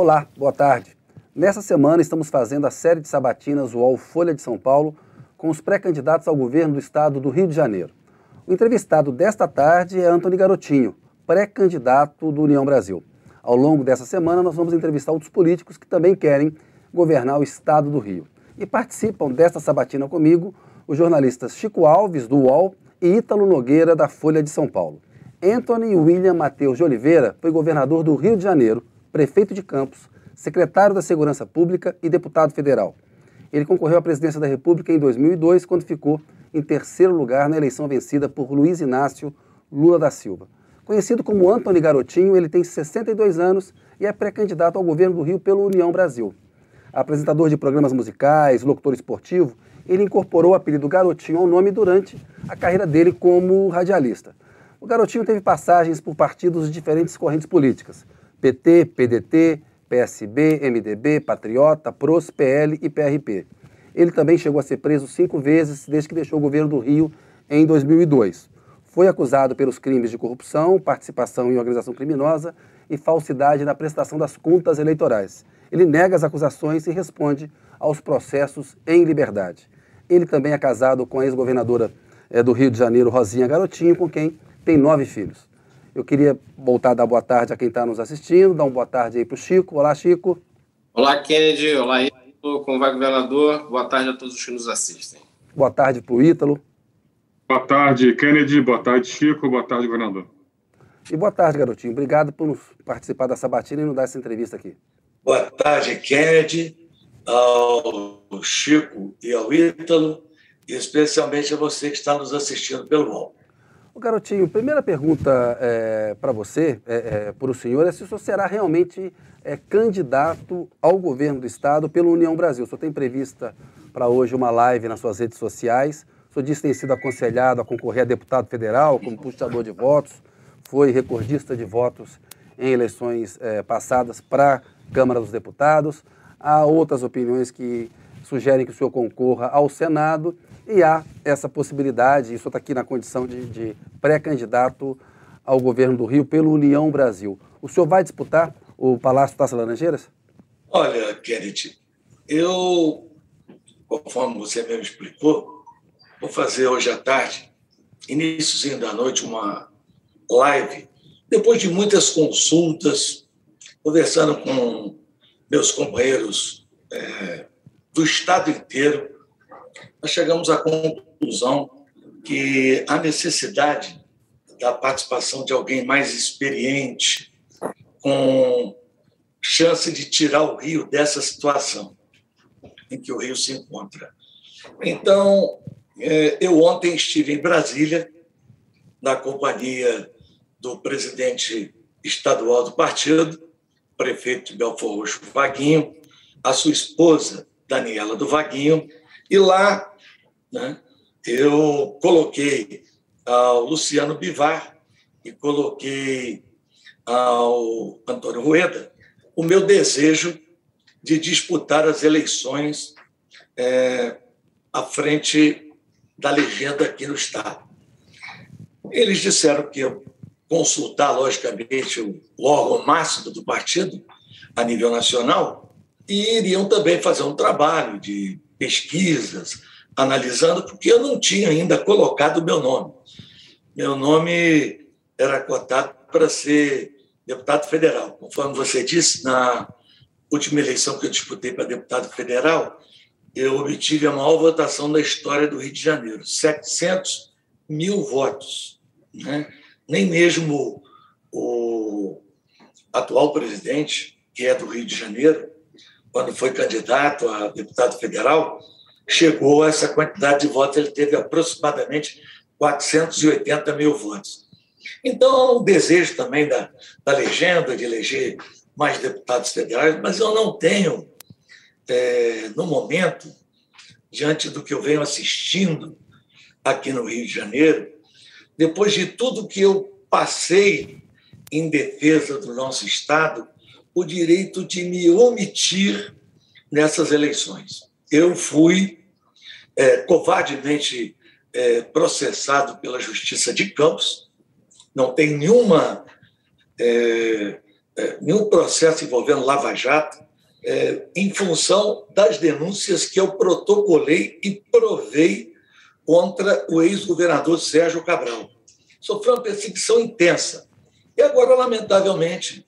Olá, boa tarde. Nessa semana estamos fazendo a série de sabatinas UOL Folha de São Paulo com os pré-candidatos ao governo do estado do Rio de Janeiro. O entrevistado desta tarde é Antony Garotinho, pré-candidato do União Brasil. Ao longo dessa semana nós vamos entrevistar outros políticos que também querem governar o estado do Rio. E participam desta sabatina comigo os jornalistas Chico Alves, do UOL, e Ítalo Nogueira, da Folha de São Paulo. Anthony William Mateus de Oliveira foi governador do Rio de Janeiro, prefeito de Campos, secretário da Segurança Pública e deputado federal. Ele concorreu à presidência da República em 2002, quando ficou em terceiro lugar na eleição vencida por Luiz Inácio Lula da Silva. Conhecido como Antony Garotinho, ele tem 62 anos e é pré-candidato ao governo do Rio pelo União Brasil. Apresentador de programas musicais, locutor esportivo, ele incorporou o apelido Garotinho ao nome durante a carreira dele como radialista. O Garotinho teve passagens por partidos de diferentes correntes políticas: PT, PDT, PSB, MDB, Patriota, PROS, PL e PRP. Ele também chegou a ser preso cinco vezes desde que deixou o governo do Rio em 2002. Foi acusado pelos crimes de corrupção, participação em organização criminosa e falsidade na prestação das contas eleitorais. Ele nega as acusações e responde aos processos em liberdade. Ele também é casado com a ex-governadora é, do Rio de Janeiro, Rosinha Garotinho, com quem tem nove filhos. Eu queria voltar a dar boa tarde a quem está nos assistindo, dar uma boa tarde aí para o Chico. Olá, Chico. Olá, Kennedy. Olá, Ítalo. Como vai, governador? Boa tarde a todos os que nos assistem. Boa tarde para o Ítalo. Boa tarde, Kennedy. Boa tarde, Chico. Boa tarde, governador. E boa tarde, garotinho. Obrigado por participar da sabatina e nos dar essa entrevista aqui. Boa tarde, Kennedy, ao Chico e ao Ítalo, e especialmente a você que está nos assistindo pelo UOL. Garotinho, primeira pergunta é, para você, é, é, para o senhor, é se o senhor será realmente é, candidato ao governo do Estado pelo União Brasil. O senhor tem prevista para hoje uma live nas suas redes sociais. O senhor disse que tem sido aconselhado a concorrer a deputado federal como puxador de votos, foi recordista de votos em eleições é, passadas para a Câmara dos Deputados. Há outras opiniões que sugerem que o senhor concorra ao Senado e há essa possibilidade, isso está aqui na condição de, de pré-candidato ao governo do Rio pelo União Brasil. O senhor vai disputar o Palácio Taça Laranjeiras? Olha, Kennedy, eu, conforme você mesmo explicou, vou fazer hoje à tarde, iníciozinho da noite, uma live, depois de muitas consultas, conversando com meus companheiros é, do Estado inteiro, nós chegamos à conclusão que a necessidade da participação de alguém mais experiente, com chance de tirar o Rio dessa situação em que o Rio se encontra. Então, é, eu ontem estive em Brasília, na companhia do presidente estadual do partido, prefeito Belfor Roxo, Vaguinho, a sua esposa, Daniela do Vaguinho, e lá né, eu coloquei ao Luciano Bivar e coloquei ao Antônio Rueda o meu desejo de disputar as eleições é, à frente da legenda aqui no Estado. Eles disseram que eu consultar, logicamente, o órgão máximo do partido a nível nacional e iriam também fazer um trabalho de pesquisas, analisando, porque eu não tinha ainda colocado o meu nome. Meu nome era cotado para ser deputado federal. Conforme você disse, na última eleição que eu disputei para deputado federal, eu obtive a maior votação da história do Rio de Janeiro, 700 mil votos. Né? Nem mesmo o atual presidente, que é do Rio de Janeiro, quando foi candidato a deputado federal, chegou a essa quantidade de votos. Ele teve aproximadamente 480 mil votos. Então, o desejo também da, da legenda de eleger mais deputados federais, mas eu não tenho, é, no momento, diante do que eu venho assistindo aqui no Rio de Janeiro, depois de tudo que eu passei em defesa do nosso Estado, o direito de me omitir nessas eleições. Eu fui é, covardemente é, processado pela Justiça de Campos, não tem nenhuma é, é, nenhum processo envolvendo Lava Jato é, em função das denúncias que eu protocolei e provei contra o ex-governador Sérgio Cabral. Sofreu uma perseguição intensa. E agora, lamentavelmente,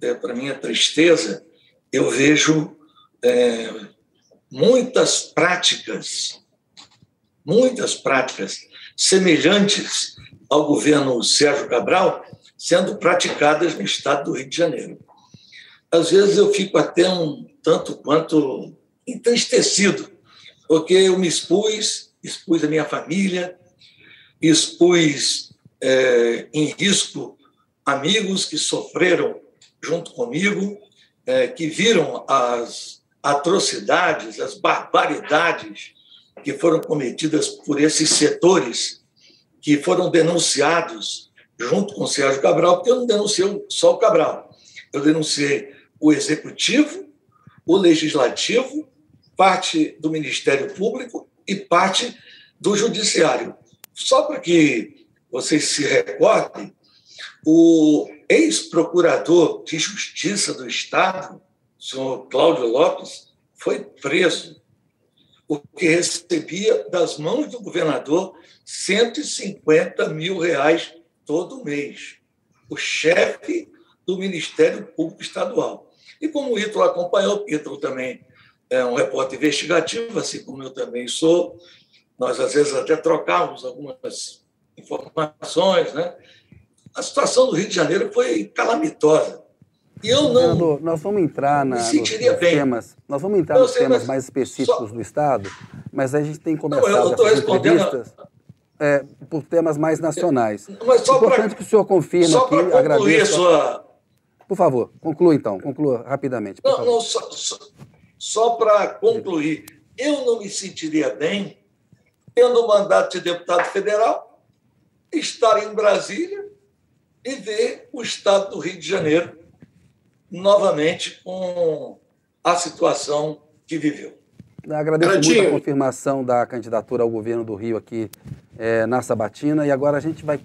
é, para minha tristeza, eu vejo é, muitas práticas, muitas práticas semelhantes ao governo Sérgio Cabral sendo praticadas no estado do Rio de Janeiro. Às vezes eu fico até um tanto quanto entristecido, porque eu me expus, expus a minha família, expus é, em risco amigos que sofreram junto comigo, é, que viram as atrocidades, as barbaridades que foram cometidas por esses setores que foram denunciados junto com o Sérgio Cabral, porque eu não denunciei só o Cabral, eu denunciei o Executivo, o Legislativo, parte do Ministério Público e parte do Judiciário. Só para que vocês se recordem, o ex-procurador de Justiça do Estado, senhor Cláudio Lopes, foi preso, porque recebia das mãos do governador 150 mil reais todo mês. O chefe do Ministério Público Estadual. E como o Ítalo acompanhou, Ítalo também é um repórter investigativo, assim como eu também sou, nós às vezes até trocávamos algumas informações, né? A situação do Rio de Janeiro foi calamitosa. E eu não. nós vamos entrar na, nos, temas. Nós vamos entrar nos temas mais específicos só, do Estado, mas a gente tem que começar não, eu, eu entrevistas é, por temas mais nacionais. Mas só Importante pra, que o senhor confirme só aqui, agradeço. Sua... Por favor, conclua então, conclua rapidamente. Não, não, só, só, só para concluir, eu não me sentiria bem tendo o mandato de deputado federal, estar em Brasília e ver o estado do Rio de Janeiro novamente com a situação que viveu. Agradeço muito a confirmação da candidatura ao governo do Rio aqui é, na Sabatina e agora a gente vai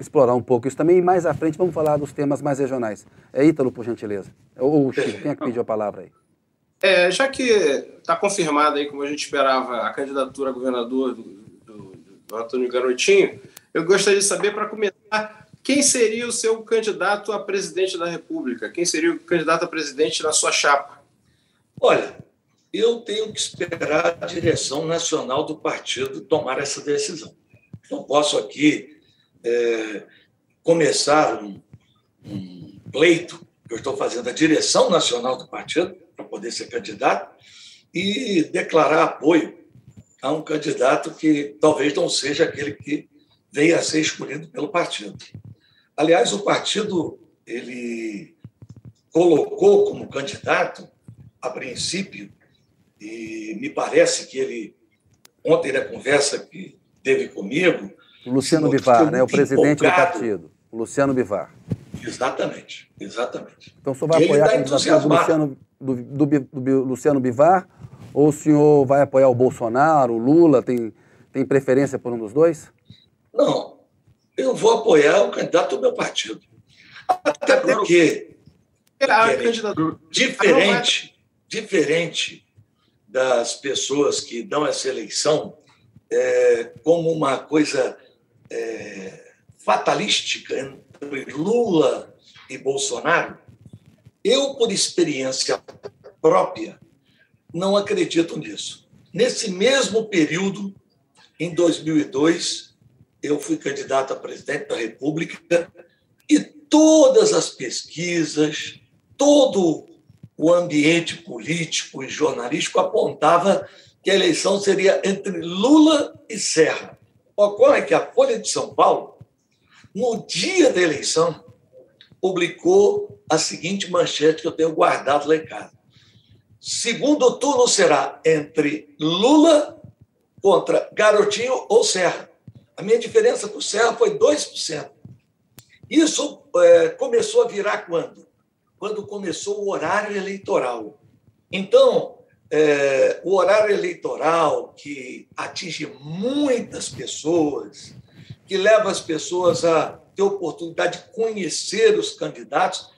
explorar um pouco isso também e mais à frente vamos falar dos temas mais regionais. É Ítalo, por gentileza. Ou Chico, quem é que pediu a palavra aí? É, já que está confirmada aí, como a gente esperava, a candidatura a governador do, do, do Antônio Garotinho, eu gostaria de saber, para começar, quem seria o seu candidato a presidente da República? Quem seria o candidato a presidente na sua chapa? Olha, eu tenho que esperar a direção nacional do partido tomar essa decisão. Não posso aqui é, começar um, um pleito que eu estou fazendo a direção nacional do partido para poder ser candidato e declarar apoio a um candidato que talvez não seja aquele que venha a ser escolhido pelo partido. Aliás, o partido ele colocou como candidato, a princípio, e me parece que ele, ontem na conversa que teve comigo. O Luciano Bivar, né? o presidente empolgado. do partido. O Luciano Bivar. Exatamente, exatamente. Então o senhor vai ele apoiar a candidatura do Luciano, do, do, do, Luciano Bivar? Ou o senhor vai apoiar o Bolsonaro, o Lula? Tem, tem preferência por um dos dois? Não, eu vou apoiar o candidato do meu partido. Até porque, diferente, diferente das pessoas que dão essa eleição é, como uma coisa é, fatalística entre Lula e Bolsonaro, eu, por experiência própria, não acredito nisso. Nesse mesmo período, em 2002, eu fui candidato a presidente da República e todas as pesquisas, todo o ambiente político e jornalístico apontava que a eleição seria entre Lula e Serra. Ocorre que a Folha de São Paulo, no dia da eleição, publicou a seguinte manchete que eu tenho guardado lá em casa. Segundo turno será entre Lula contra Garotinho ou Serra. A minha diferença para o Serra foi 2%. Isso é, começou a virar quando? Quando começou o horário eleitoral. Então, é, o horário eleitoral que atinge muitas pessoas, que leva as pessoas a ter oportunidade de conhecer os candidatos,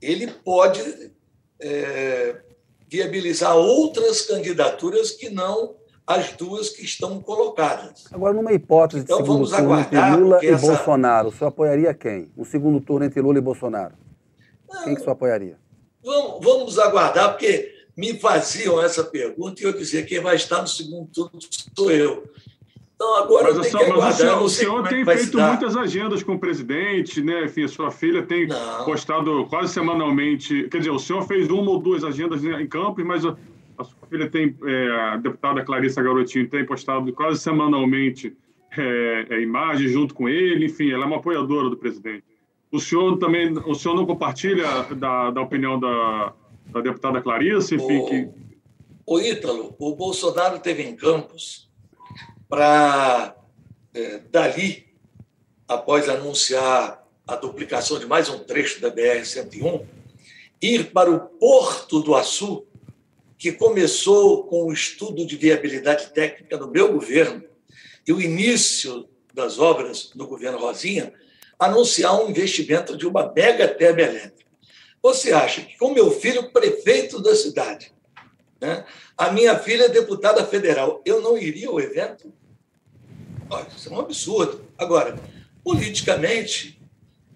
ele pode é, viabilizar outras candidaturas que não as duas que estão colocadas. Agora, numa hipótese então, de segundo turno entre Lula e essa... Bolsonaro, o senhor apoiaria quem? Um segundo turno entre Lula e Bolsonaro? Não, quem que o senhor apoiaria? Vamos, vamos aguardar, porque me faziam essa pergunta e eu dizia quem vai estar no segundo turno sou eu. Então, agora mas, só, mas o senhor, o senhor é tem feito muitas agendas com o presidente, né? Enfim, a sua filha tem Não. postado quase semanalmente. Quer dizer, o senhor fez uma ou duas agendas em Campos, mas filha tem, é, a deputada Clarissa Garotinho, tem postado quase semanalmente é, é, imagens junto com ele. Enfim, ela é uma apoiadora do presidente. O senhor também, o senhor não compartilha da, da opinião da, da deputada Clarissa? Enfim, o, que... o Ítalo, o Bolsonaro teve em Campos para, é, dali, após anunciar a duplicação de mais um trecho da BR-101, ir para o Porto do Açu, que começou com o estudo de viabilidade técnica no meu governo e o início das obras no governo Rosinha, anunciar um investimento de uma mega termoelétrica. Você acha que com meu filho prefeito da cidade, né, a minha filha é deputada federal, eu não iria ao evento? Isso é um absurdo. Agora, politicamente,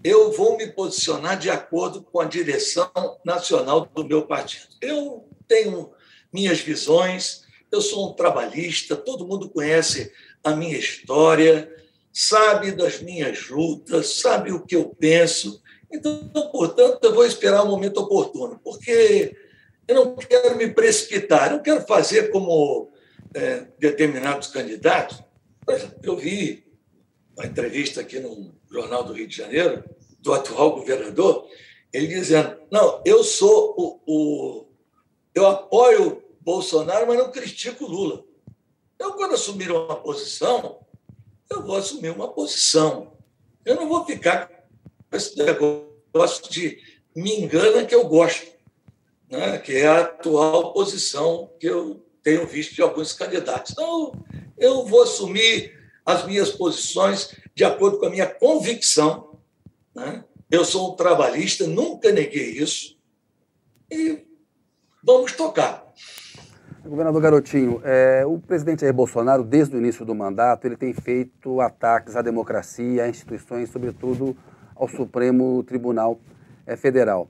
eu vou me posicionar de acordo com a direção nacional do meu partido. Eu tenho minhas visões, eu sou um trabalhista, todo mundo conhece a minha história, sabe das minhas lutas, sabe o que eu penso. Então, portanto, eu vou esperar o momento oportuno, porque eu não quero me precipitar, eu quero fazer como é, determinados candidatos eu vi uma entrevista aqui no Jornal do Rio de Janeiro, do atual governador, ele dizendo: não, eu sou o. o eu apoio Bolsonaro, mas não critico Lula. Eu, quando assumir uma posição, eu vou assumir uma posição. Eu não vou ficar com esse negócio de me engana que eu gosto, né? que é a atual posição que eu tenho visto de alguns candidatos. Então, eu vou assumir as minhas posições de acordo com a minha convicção. Né? Eu sou um trabalhista, nunca neguei isso. E vamos tocar. Governador Garotinho, é, o presidente Jair Bolsonaro, desde o início do mandato, ele tem feito ataques à democracia, a instituições, sobretudo ao Supremo Tribunal é, Federal.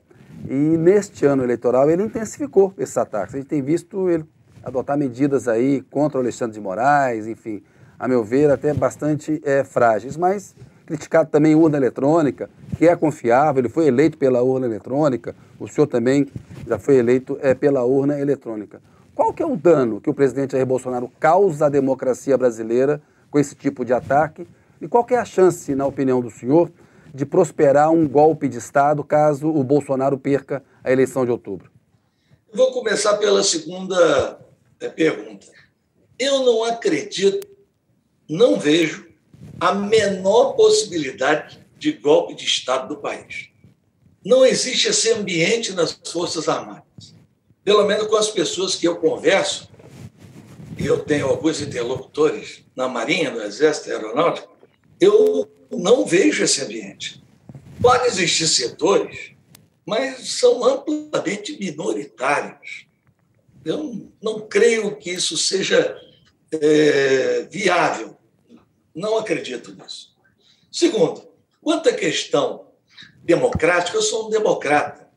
E neste ano eleitoral ele intensificou esses ataques. A gente tem visto ele adotar medidas aí contra o Alexandre de Moraes, enfim, a meu ver, até bastante é, frágeis, mas criticado também urna eletrônica, que é confiável, ele foi eleito pela urna eletrônica, o senhor também já foi eleito é, pela urna eletrônica. Qual que é o dano que o presidente Jair Bolsonaro causa à democracia brasileira com esse tipo de ataque? E qual que é a chance, na opinião do senhor, de prosperar um golpe de Estado caso o Bolsonaro perca a eleição de outubro? Vou começar pela segunda é pergunta. Eu não acredito, não vejo a menor possibilidade de golpe de Estado do país. Não existe esse ambiente nas Forças Armadas. Pelo menos com as pessoas que eu converso, e eu tenho alguns interlocutores na Marinha, no Exército Aeronáutico, eu não vejo esse ambiente. Pode existir setores, mas são amplamente minoritários. Eu não creio que isso seja é, viável. Não acredito nisso. Segundo, quanto à questão democrática, eu sou um democrata.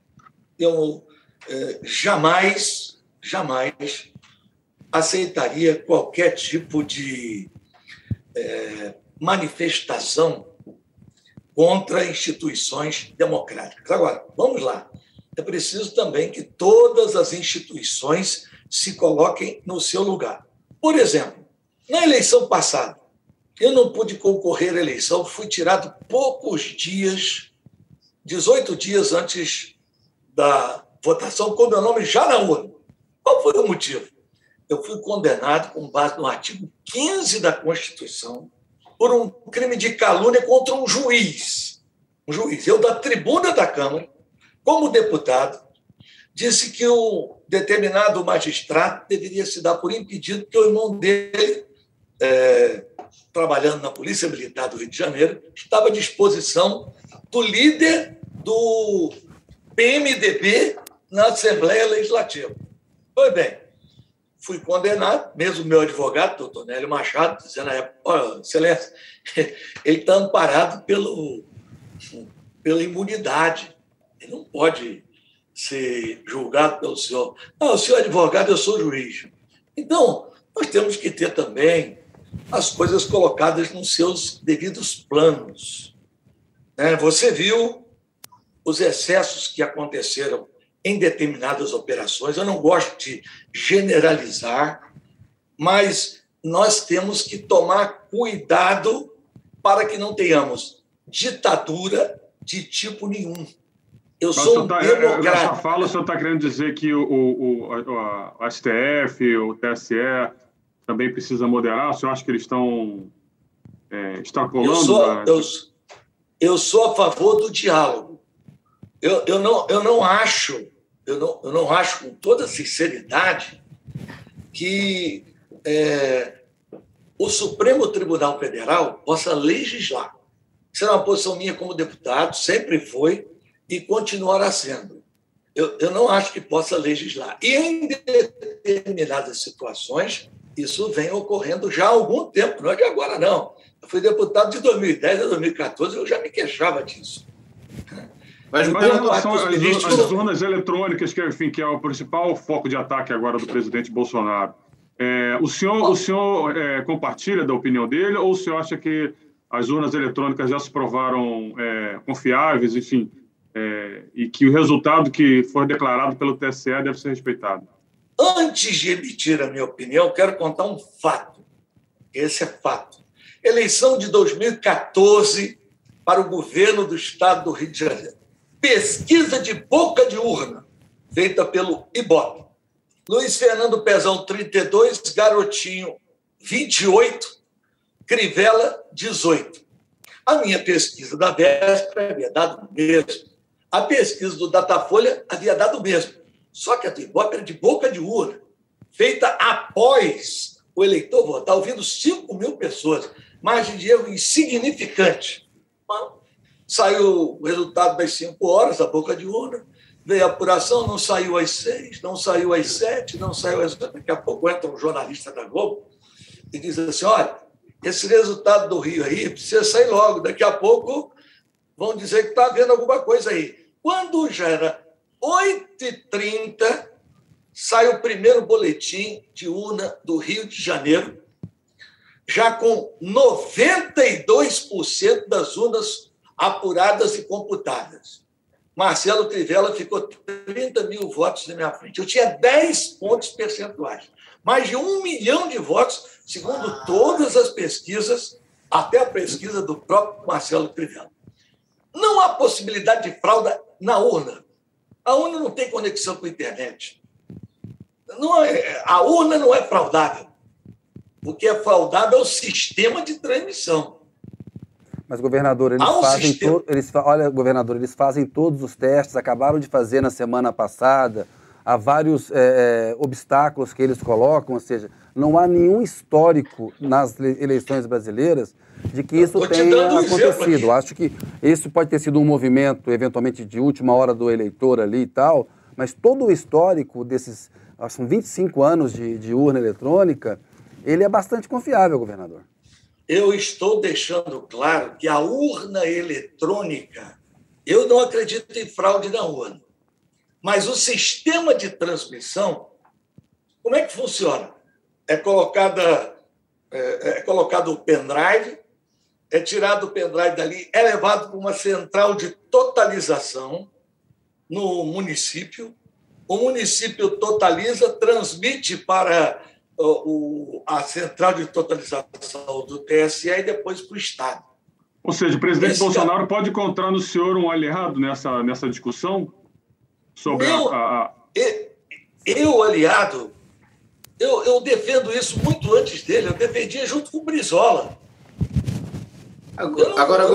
Eu é, jamais, jamais aceitaria qualquer tipo de é, manifestação contra instituições democráticas. Agora, vamos lá é preciso também que todas as instituições se coloquem no seu lugar. Por exemplo, na eleição passada, eu não pude concorrer à eleição, fui tirado poucos dias, 18 dias antes da votação, com meu nome já na urna. Qual foi o motivo? Eu fui condenado com base no artigo 15 da Constituição por um crime de calúnia contra um juiz. Um juiz. Eu, da tribuna da Câmara, como deputado, disse que um determinado magistrado deveria se dar por impedido, porque o irmão dele, é, trabalhando na Polícia Militar do Rio de Janeiro, estava à disposição do líder do PMDB na Assembleia Legislativa. Pois bem, fui condenado, mesmo meu advogado, doutor Nélio Machado, dizendo na época, excelência, ele está amparado pelo, pela imunidade. Ele não pode ser julgado pelo senhor. Não, o senhor é advogado, eu sou juiz. Então, nós temos que ter também as coisas colocadas nos seus devidos planos. Né? Você viu os excessos que aconteceram em determinadas operações. Eu não gosto de generalizar, mas nós temos que tomar cuidado para que não tenhamos ditadura de tipo nenhum. Eu Mas sou um tá, democrata. Nessa fala, o senhor está querendo dizer que o, o, o, o STF, o TSE também precisa moderar? O senhor acha que eles estão é, extrapolando? Eu sou, eu, eu sou a favor do diálogo. Eu, eu, não, eu não acho, eu não, eu não acho com toda sinceridade que é, o Supremo Tribunal Federal possa legislar. Isso é uma posição minha como deputado, sempre foi e continuará sendo. Eu, eu não acho que possa legislar. E em determinadas situações, isso vem ocorrendo já há algum tempo, não é de agora, não. Eu fui deputado de 2010 a 2014, eu já me queixava disso. Mas, mas em relação às, ministros... às urnas eletrônicas, que, enfim, que é o principal foco de ataque agora do presidente Bolsonaro, é, o senhor, o senhor é, compartilha da opinião dele ou o senhor acha que as urnas eletrônicas já se provaram é, confiáveis, enfim, é, e que o resultado que for declarado pelo TSE deve ser respeitado? Antes de emitir a minha opinião, quero contar um fato. Esse é fato. Eleição de 2014 para o governo do estado do Rio de Janeiro. Pesquisa de boca de urna, feita pelo IBOP. Luiz Fernando Pezão, 32, Garotinho, 28, Crivella, 18. A minha pesquisa da véspera havia dado o mesmo. A pesquisa do Datafolha havia dado o mesmo. Só que a do Ibope era de boca de urna, feita após o eleitor votar, ouvindo 5 mil pessoas. Margem de erro insignificante. saiu o resultado das 5 horas, a boca de urna, veio a apuração, não saiu às 6, não saiu às 7, não saiu às 8. Daqui a pouco entra um jornalista da Globo e diz assim: olha, esse resultado do Rio aí precisa sair logo, daqui a pouco vão dizer que está havendo alguma coisa aí. Quando já era 8h30, sai o primeiro boletim de urna do Rio de Janeiro, já com 92% das urnas apuradas e computadas. Marcelo Crivella ficou 30 mil votos na minha frente. Eu tinha 10 pontos percentuais. Mais de um milhão de votos, segundo todas as pesquisas, até a pesquisa do próprio Marcelo Crivella. Não há possibilidade de fraude na urna. A urna não tem conexão com a internet. Não é, a urna não é fraudável. O que é fraudável é o sistema de transmissão. Mas, governador, eles um fazem. To... Eles Olha, governador, eles fazem todos os testes, acabaram de fazer na semana passada. Há vários é, é obstáculos que eles colocam, ou seja, não há nenhum histórico nas eleições brasileiras de que isso tenha acontecido. Acho que isso pode ter sido um movimento, eventualmente, de última hora do eleitor ali e tal, mas todo o histórico desses, são 25 anos de, de urna eletrônica, ele é bastante confiável, governador. Eu estou deixando claro que a urna eletrônica, eu não acredito em fraude na urna, mas o sistema de transmissão, como é que funciona? é colocada é, é colocado o pendrive, é tirado o pendrive dali, é levado para uma central de totalização no município. O município totaliza, transmite para o, a central de totalização do TSE e depois para o Estado. Ou seja, o presidente Esse Bolsonaro é... pode encontrar no senhor um aliado nessa, nessa discussão sobre eu, a, a... Eu, aliado, eu, eu defendo isso muito antes dele, eu defendia junto com o Brizola. Agora,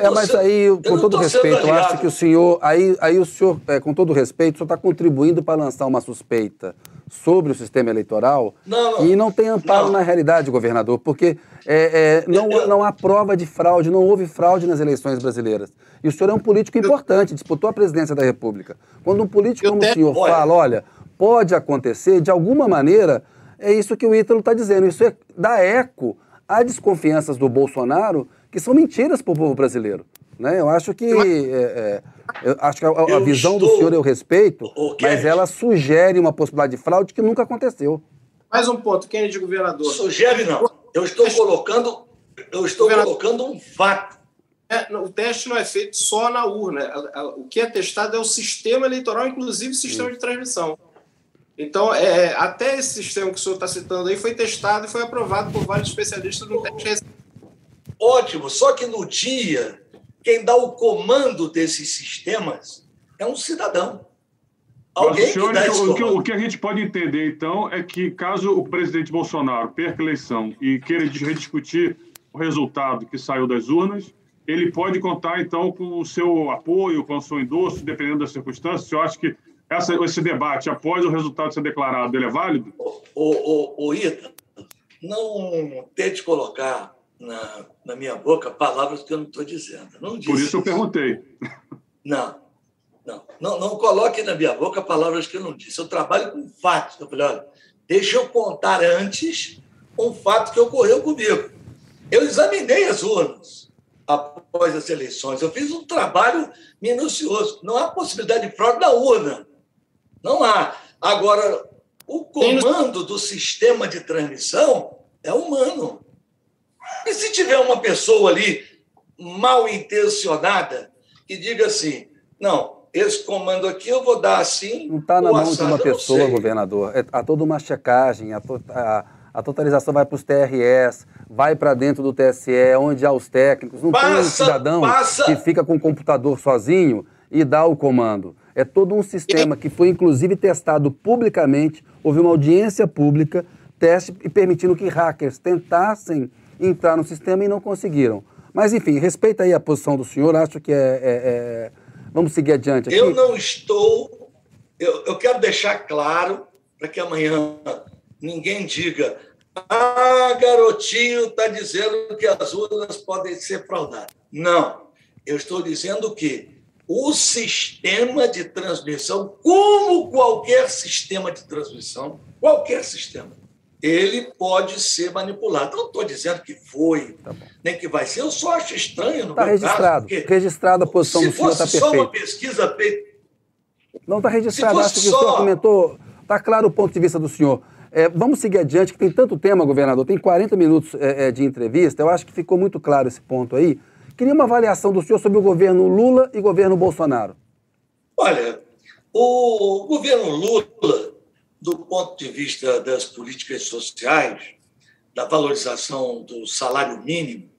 é, mas aí, com todo respeito, eu acho que o senhor, aí, aí o senhor, é, com todo respeito, o senhor está contribuindo para lançar uma suspeita sobre o sistema eleitoral não, não, e não tem amparo não. na realidade, governador, porque é, é, não, não há prova de fraude, não houve fraude nas eleições brasileiras. E o senhor é um político importante, disputou a presidência da República. Quando um político como o senhor fala, olha, pode acontecer, de alguma maneira, é isso que o Ítalo está dizendo. Isso é, dá eco a desconfianças do Bolsonaro que são mentiras para o povo brasileiro. Né? Eu acho que é, é, eu acho que a, a visão estou... do senhor eu respeito, mas ela sugere uma possibilidade de fraude que nunca aconteceu. Mais um ponto, quem é de governador? Sugere não. Eu estou colocando, eu estou colocando um fato. É, o teste não é feito só na urna. O que é testado é o sistema eleitoral, inclusive o sistema de transmissão. Então, é, até esse sistema que o senhor está citando aí foi testado e foi aprovado por vários especialistas no teste Ótimo, só que no dia, quem dá o comando desses sistemas é um cidadão. Alguém senhor, que o, que, o que a gente pode entender, então, é que caso o presidente Bolsonaro perca a eleição e queira rediscutir o resultado que saiu das urnas, ele pode contar, então, com o seu apoio, com o seu endosso, dependendo das circunstâncias. O senhor acha que essa, esse debate, após o resultado ser declarado, ele é válido? O, o, o Ita, não tente colocar na, na minha boca palavras que eu não estou dizendo. Não disse Por isso eu perguntei. Não, não, não, não coloque na minha boca palavras que eu não disse. Eu trabalho com fatos. Eu falei, olha, deixa eu contar antes um fato que ocorreu comigo. Eu examinei as urnas após as eleições. Eu fiz um trabalho minucioso. Não há possibilidade de fraude na urna. Não há. Agora, o comando do sistema de transmissão é humano. E se tiver uma pessoa ali mal intencionada que diga assim, não, esse comando aqui eu vou dar assim. Não está na mão de uma pessoa, governador. É, há toda uma checagem, a, a, a totalização vai para os TRS, vai para dentro do TSE, onde há os técnicos. Não passa, tem um cidadão passa. que fica com o computador sozinho e dá o comando. É todo um sistema que foi, inclusive, testado publicamente. Houve uma audiência pública, teste e permitindo que hackers tentassem entrar no sistema e não conseguiram. Mas, enfim, respeita aí a posição do senhor, acho que é. é, é... Vamos seguir adiante aqui. Eu não estou. Eu, eu quero deixar claro, para que amanhã ninguém diga. Ah, garotinho está dizendo que as urnas podem ser fraudadas. Não. Eu estou dizendo que o sistema de transmissão, como qualquer sistema de transmissão, qualquer sistema, ele pode ser manipulado. Não estou dizendo que foi, tá nem que vai ser, eu só acho estranho no tá meu registrado. caso. Registrado a posição do senhor, está perfeito. Se fosse só uma pesquisa feita... Não está registrado, acho que só... o senhor comentou, está claro o ponto de vista do senhor. É, vamos seguir adiante, que tem tanto tema, governador, tem 40 minutos é, é, de entrevista, eu acho que ficou muito claro esse ponto aí. Queria uma avaliação do senhor sobre o governo Lula e o governo Bolsonaro. Olha, o governo Lula do ponto de vista das políticas sociais, da valorização do salário mínimo,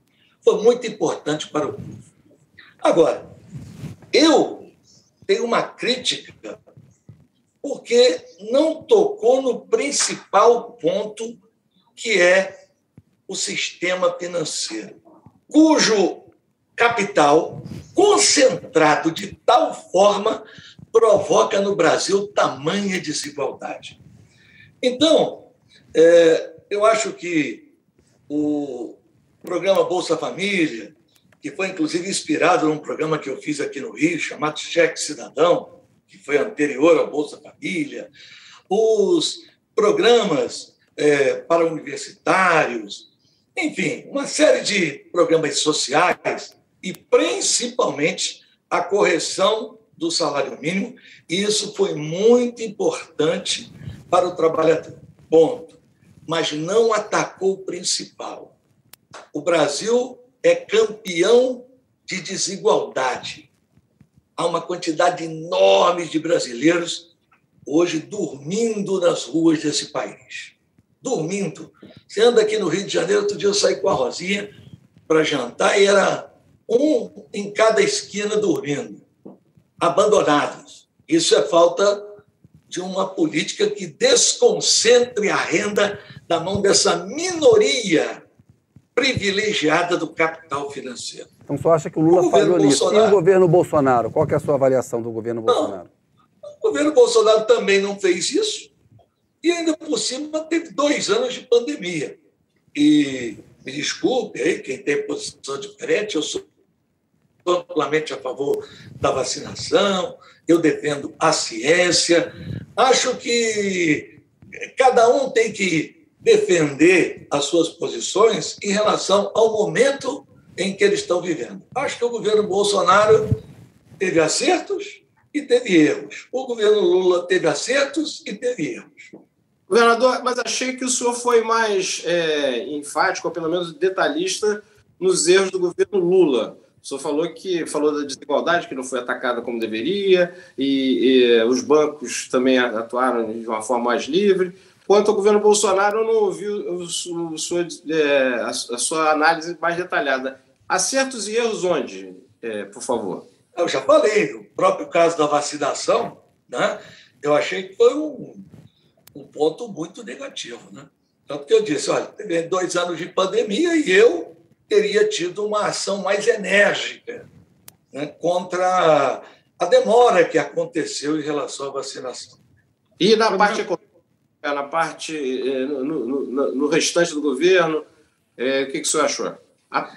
foi muito importante para o povo. Agora, eu tenho uma crítica porque não tocou no principal ponto, que é o sistema financeiro, cujo capital concentrado de tal forma provoca no Brasil tamanha desigualdade. Então, é, eu acho que o programa Bolsa Família, que foi inclusive inspirado num programa que eu fiz aqui no Rio, chamado Cheque Cidadão, que foi anterior ao Bolsa Família, os programas é, para universitários, enfim, uma série de programas sociais e principalmente a correção do salário mínimo, e isso foi muito importante para o trabalhador. Ponto. Mas não atacou o principal. O Brasil é campeão de desigualdade. Há uma quantidade enorme de brasileiros hoje dormindo nas ruas desse país. Dormindo. Você anda aqui no Rio de Janeiro, outro dia eu saí com a Rosinha para jantar e era um em cada esquina dormindo abandonados. Isso é falta de uma política que desconcentre a renda da mão dessa minoria privilegiada do capital financeiro. Então, você acha que o Lula o falhou nisso? E o governo Bolsonaro? Qual é a sua avaliação do governo Bolsonaro? Não, o governo Bolsonaro também não fez isso e ainda por cima teve dois anos de pandemia. E me desculpe aí, quem tem posição diferente, eu sou amplamente a favor da vacinação, eu defendo a ciência. Acho que cada um tem que defender as suas posições em relação ao momento em que eles estão vivendo. Acho que o governo Bolsonaro teve acertos e teve erros. O governo Lula teve acertos e teve erros. Governador, mas achei que o senhor foi mais é, enfático, ou pelo menos detalhista, nos erros do governo Lula. O senhor falou que falou da desigualdade que não foi atacada como deveria, e, e os bancos também atuaram de uma forma mais livre. Quanto ao governo Bolsonaro, eu não ouvi o, o, o é, a, a, sua análise mais detalhada. Acertos e erros onde, é, por favor? Eu já falei, no próprio caso da vacinação, né, eu achei que foi um um ponto muito negativo. Né? Tanto que eu disse, olha, teve dois anos de pandemia e eu teria tido uma ação mais enérgica né, contra a demora que aconteceu em relação à vacinação. E na parte na parte eh, no, no, no restante do governo, é, o que, que o senhor achou?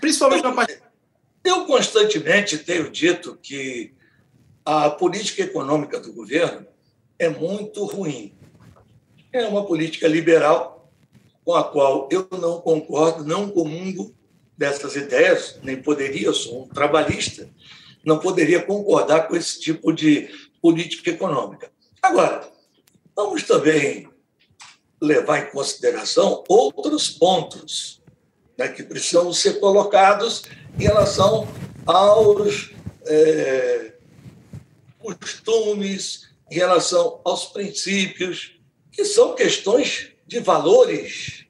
Principalmente na parte. Eu constantemente tenho dito que a política econômica do governo é muito ruim é uma política liberal com a qual eu não concordo, não comungo dessas ideias, nem poderia, sou um trabalhista, não poderia concordar com esse tipo de política econômica. Agora, vamos também levar em consideração outros pontos né, que precisam ser colocados em relação aos é, costumes, em relação aos princípios que são questões de valores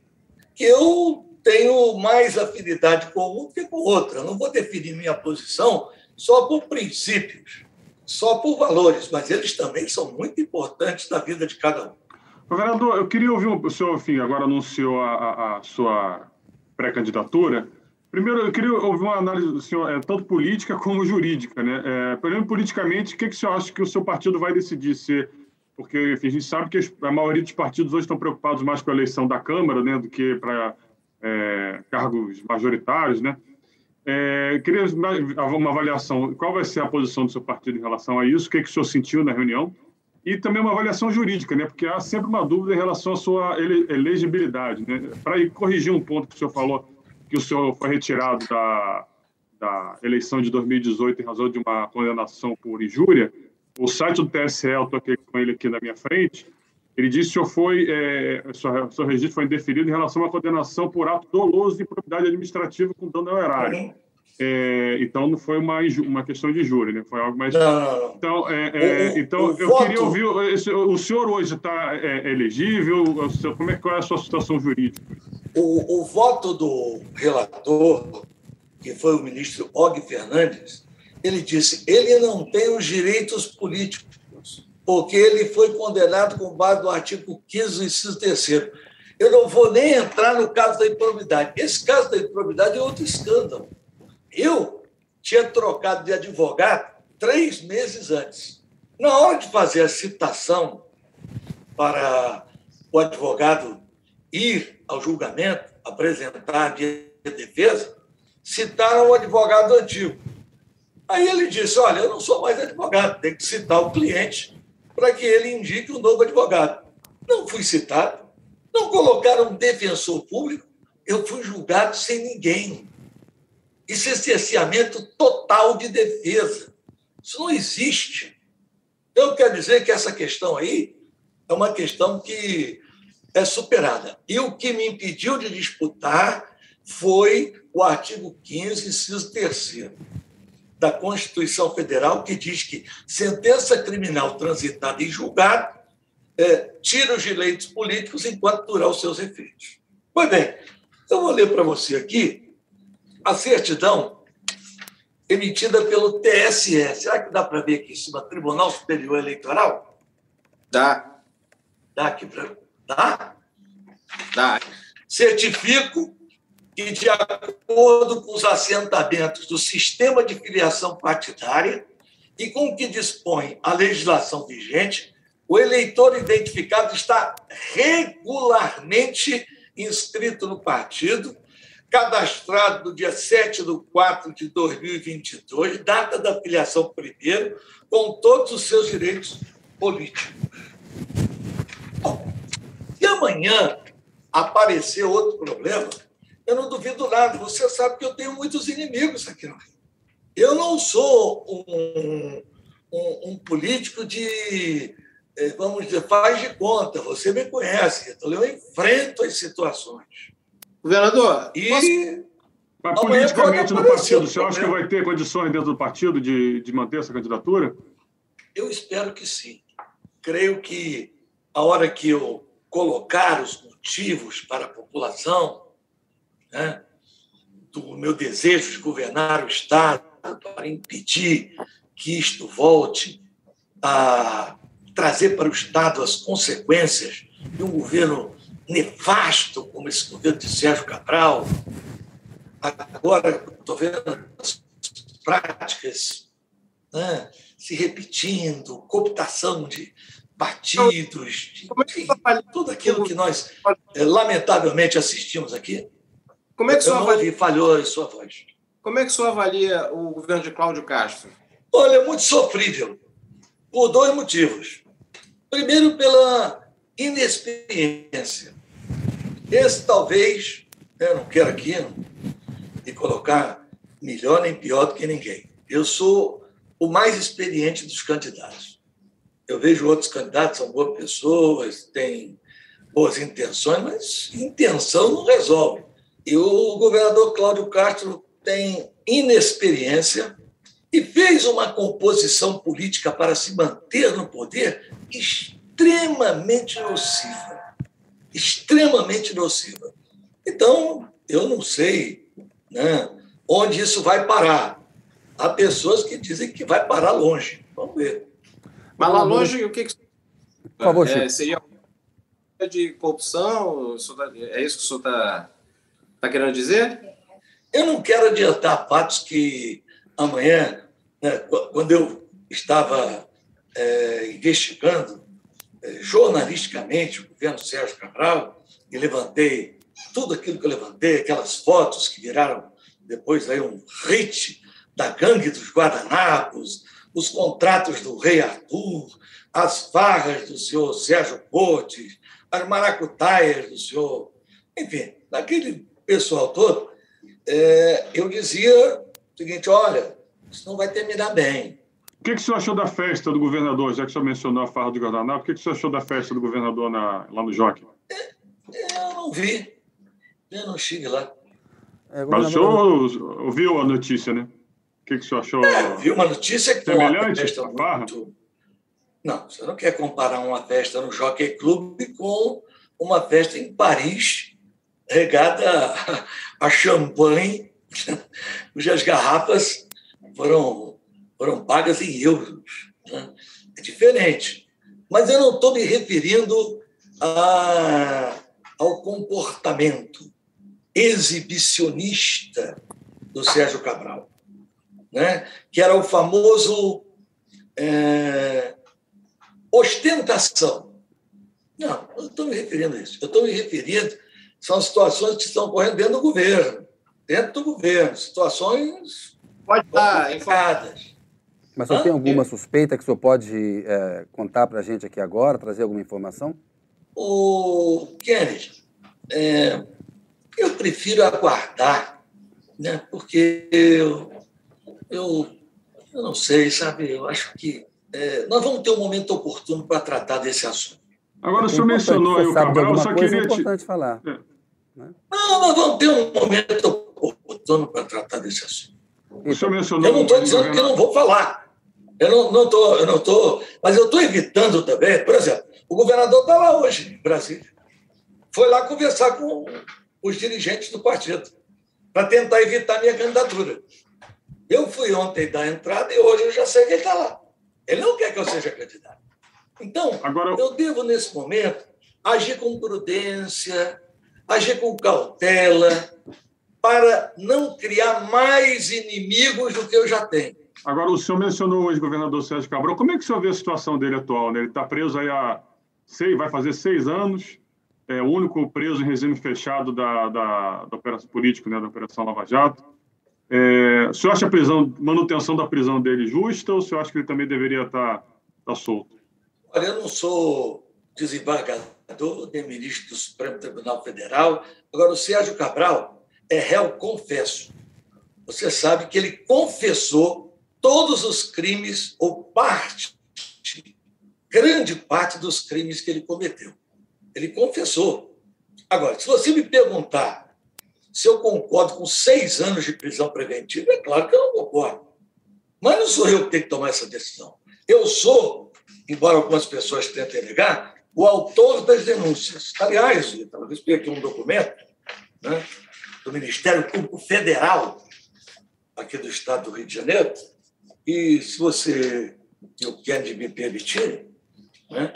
que eu tenho mais afinidade com um que com outra. Eu não vou definir minha posição só por princípios, só por valores, mas eles também são muito importantes na vida de cada um. Governador, eu queria ouvir o senhor, enfim, agora anunciou a, a, a sua pré-candidatura. Primeiro, eu queria ouvir uma análise do senhor, é, tanto política como jurídica. Né? É, primeiro, politicamente, o que, que o senhor acha que o seu partido vai decidir? Se porque enfim, a gente sabe que a maioria dos partidos hoje estão preocupados mais com a eleição da Câmara né, do que para é, cargos majoritários. Né? É, queria uma avaliação, qual vai ser a posição do seu partido em relação a isso, o que, é que o senhor sentiu na reunião, e também uma avaliação jurídica, né, porque há sempre uma dúvida em relação à sua elegibilidade. Né? Para corrigir um ponto que o senhor falou, que o senhor foi retirado da, da eleição de 2018 em razão de uma condenação por injúria, o site do TSE, eu estou aqui com ele aqui na minha frente, ele disse que o senhor foi, é, seu, seu registro foi indeferido em relação à condenação por ato doloso de propriedade administrativa com dano ao erário. É, então não foi uma, uma questão de júri, né? Foi algo mais. Não, Então, é, é, o, então o eu voto... queria ouvir. O senhor hoje está é, elegível? Como é, qual é a sua situação jurídica? O, o voto do relator, que foi o ministro Og Fernandes, ele disse: ele não tem os direitos políticos, porque ele foi condenado com base no artigo 15, inciso 3. Eu não vou nem entrar no caso da improbidade. Esse caso da improbidade é outro escândalo. Eu tinha trocado de advogado três meses antes. Na hora de fazer a citação para o advogado ir ao julgamento, apresentar a defesa, citaram o advogado antigo. Aí ele disse: Olha, eu não sou mais advogado, tem que citar o cliente para que ele indique um novo advogado. Não fui citado, não colocaram um defensor público, eu fui julgado sem ninguém. Isso é cerceamento total de defesa. Isso não existe. Eu quero dizer que essa questão aí é uma questão que é superada. E o que me impediu de disputar foi o artigo 15, inciso 3 da Constituição Federal, que diz que sentença criminal transitada em julgado é, tira os direitos políticos enquanto durar os seus efeitos. Pois bem, eu vou ler para você aqui a certidão emitida pelo TSE. Será que dá para ver aqui em cima, Tribunal Superior Eleitoral? Dá. Dá aqui para. Dá? Dá. Certifico que, de acordo com os assentamentos do sistema de filiação partidária e com o que dispõe a legislação vigente, o eleitor identificado está regularmente inscrito no partido, cadastrado no dia 7 de 4 de 2022, data da filiação primeiro, com todos os seus direitos políticos. Bom, se amanhã aparecer outro problema, eu não duvido nada. Você sabe que eu tenho muitos inimigos aqui no Rio. Eu não sou um, um, um político de, eh, vamos dizer, faz de conta. Você me conhece, então eu enfrento as situações. Governador, e. Posso... Mas politicamente no partido, você acha que vai ter condições dentro do partido de, de manter essa candidatura? Eu espero que sim. Creio que a hora que eu colocar os motivos para a população, né, do meu desejo de governar o Estado, para impedir que isto volte a trazer para o Estado as consequências de um governo nefasto como esse governo de Sérgio Cabral. Agora estou vendo as práticas né, se repetindo, cooptação de partidos, de, enfim, tudo aquilo que nós é, lamentavelmente assistimos aqui. Como é que não ouvi, falhou a sua voz. Como é que o senhor avalia o governo de Cláudio Castro? Olha, é muito sofrível, por dois motivos. Primeiro, pela inexperiência. Esse talvez, eu não quero aqui me colocar melhor nem pior do que ninguém. Eu sou o mais experiente dos candidatos. Eu vejo outros candidatos, são boas pessoas, têm boas intenções, mas intenção não resolve. E o governador Cláudio Castro tem inexperiência e fez uma composição política para se manter no poder extremamente nociva. Extremamente nociva. Então, eu não sei né, onde isso vai parar. Há pessoas que dizem que vai parar longe. Vamos ver. Mas lá longe, o que, que... Por favor, é, seria de corrupção? Tá, é isso que o senhor está tá querendo dizer? Eu não quero adiantar fatos que amanhã, né, quando eu estava é, investigando é, jornalisticamente o governo Sérgio Cabral e levantei tudo aquilo que eu levantei, aquelas fotos que viraram depois aí um hit da gangue dos guardanapos, os contratos do rei Arthur, as farras do senhor Sérgio Cortes, as maracutaias do senhor, enfim, daquele pessoal todo, é, eu dizia o seguinte: olha, isso não vai terminar bem. O que, que o senhor achou da festa do governador, já que o senhor mencionou a farra do Guardanapo? O que, que o senhor achou da festa do governador na, lá no Jockey? É, eu não vi. Eu não estive lá. É, Mas o senhor ouviu a notícia, né? O que, que o senhor achou? É, vi uma notícia que semelhante festa farra? Muito... Não, você não quer comparar uma festa no Jockey Club com uma festa em Paris regada a champanhe, cujas garrafas foram, foram pagas em euros. Né? É diferente. Mas eu não estou me referindo a, ao comportamento exibicionista do Sérgio Cabral, né? que era o famoso é, ostentação. Não, não estou me referindo a isso. Eu estou me referindo são situações que estão ocorrendo dentro do governo, dentro do governo, situações pode dar informadas. Mas você tem alguma suspeita que o senhor pode é, contar para a gente aqui agora, trazer alguma informação? O Kennedy, é, eu prefiro aguardar, né? porque eu, eu, eu não sei, sabe? Eu acho que é, nós vamos ter um momento oportuno para tratar desse assunto. Agora, o senhor mencionou aí o Cabral, só queria. É importante falar. É. Né? Não, nós vamos ter um momento oportuno para tratar desse assunto. O senhor mencionou eu não estou dizendo que eu não vou falar. Eu não, não tô, eu não tô, mas eu estou evitando também, por exemplo, o governador está lá hoje, em Brasília. Foi lá conversar com os dirigentes do partido para tentar evitar minha candidatura. Eu fui ontem dar entrada e hoje eu já sei que ele está lá. Ele não quer que eu seja candidato. Então, Agora... eu devo, nesse momento, agir com prudência, agir com cautela, para não criar mais inimigos do que eu já tenho. Agora, o senhor mencionou o ex-governador Sérgio Cabral. Como é que o senhor vê a situação dele atual? Né? Ele está preso aí há seis, vai fazer seis anos, é o único preso em regime fechado da, da, da operação política, né, da Operação Lava Jato. É, o senhor acha a prisão, manutenção da prisão dele justa ou o senhor acha que ele também deveria estar, tá, estar tá solto? Olha, eu não sou desembargador nem ministro do Supremo Tribunal Federal. Agora, o Sérgio Cabral é réu confesso. Você sabe que ele confessou todos os crimes, ou parte, grande parte dos crimes que ele cometeu. Ele confessou. Agora, se você me perguntar se eu concordo com seis anos de prisão preventiva, é claro que eu não concordo. Mas não sou eu que tenho que tomar essa decisão. Eu sou, embora algumas pessoas tentem negar, o autor das denúncias. Aliás, eu recebi aqui um documento né, do Ministério Público Federal, aqui do Estado do Rio de Janeiro, e se você eu quer me permitir, né,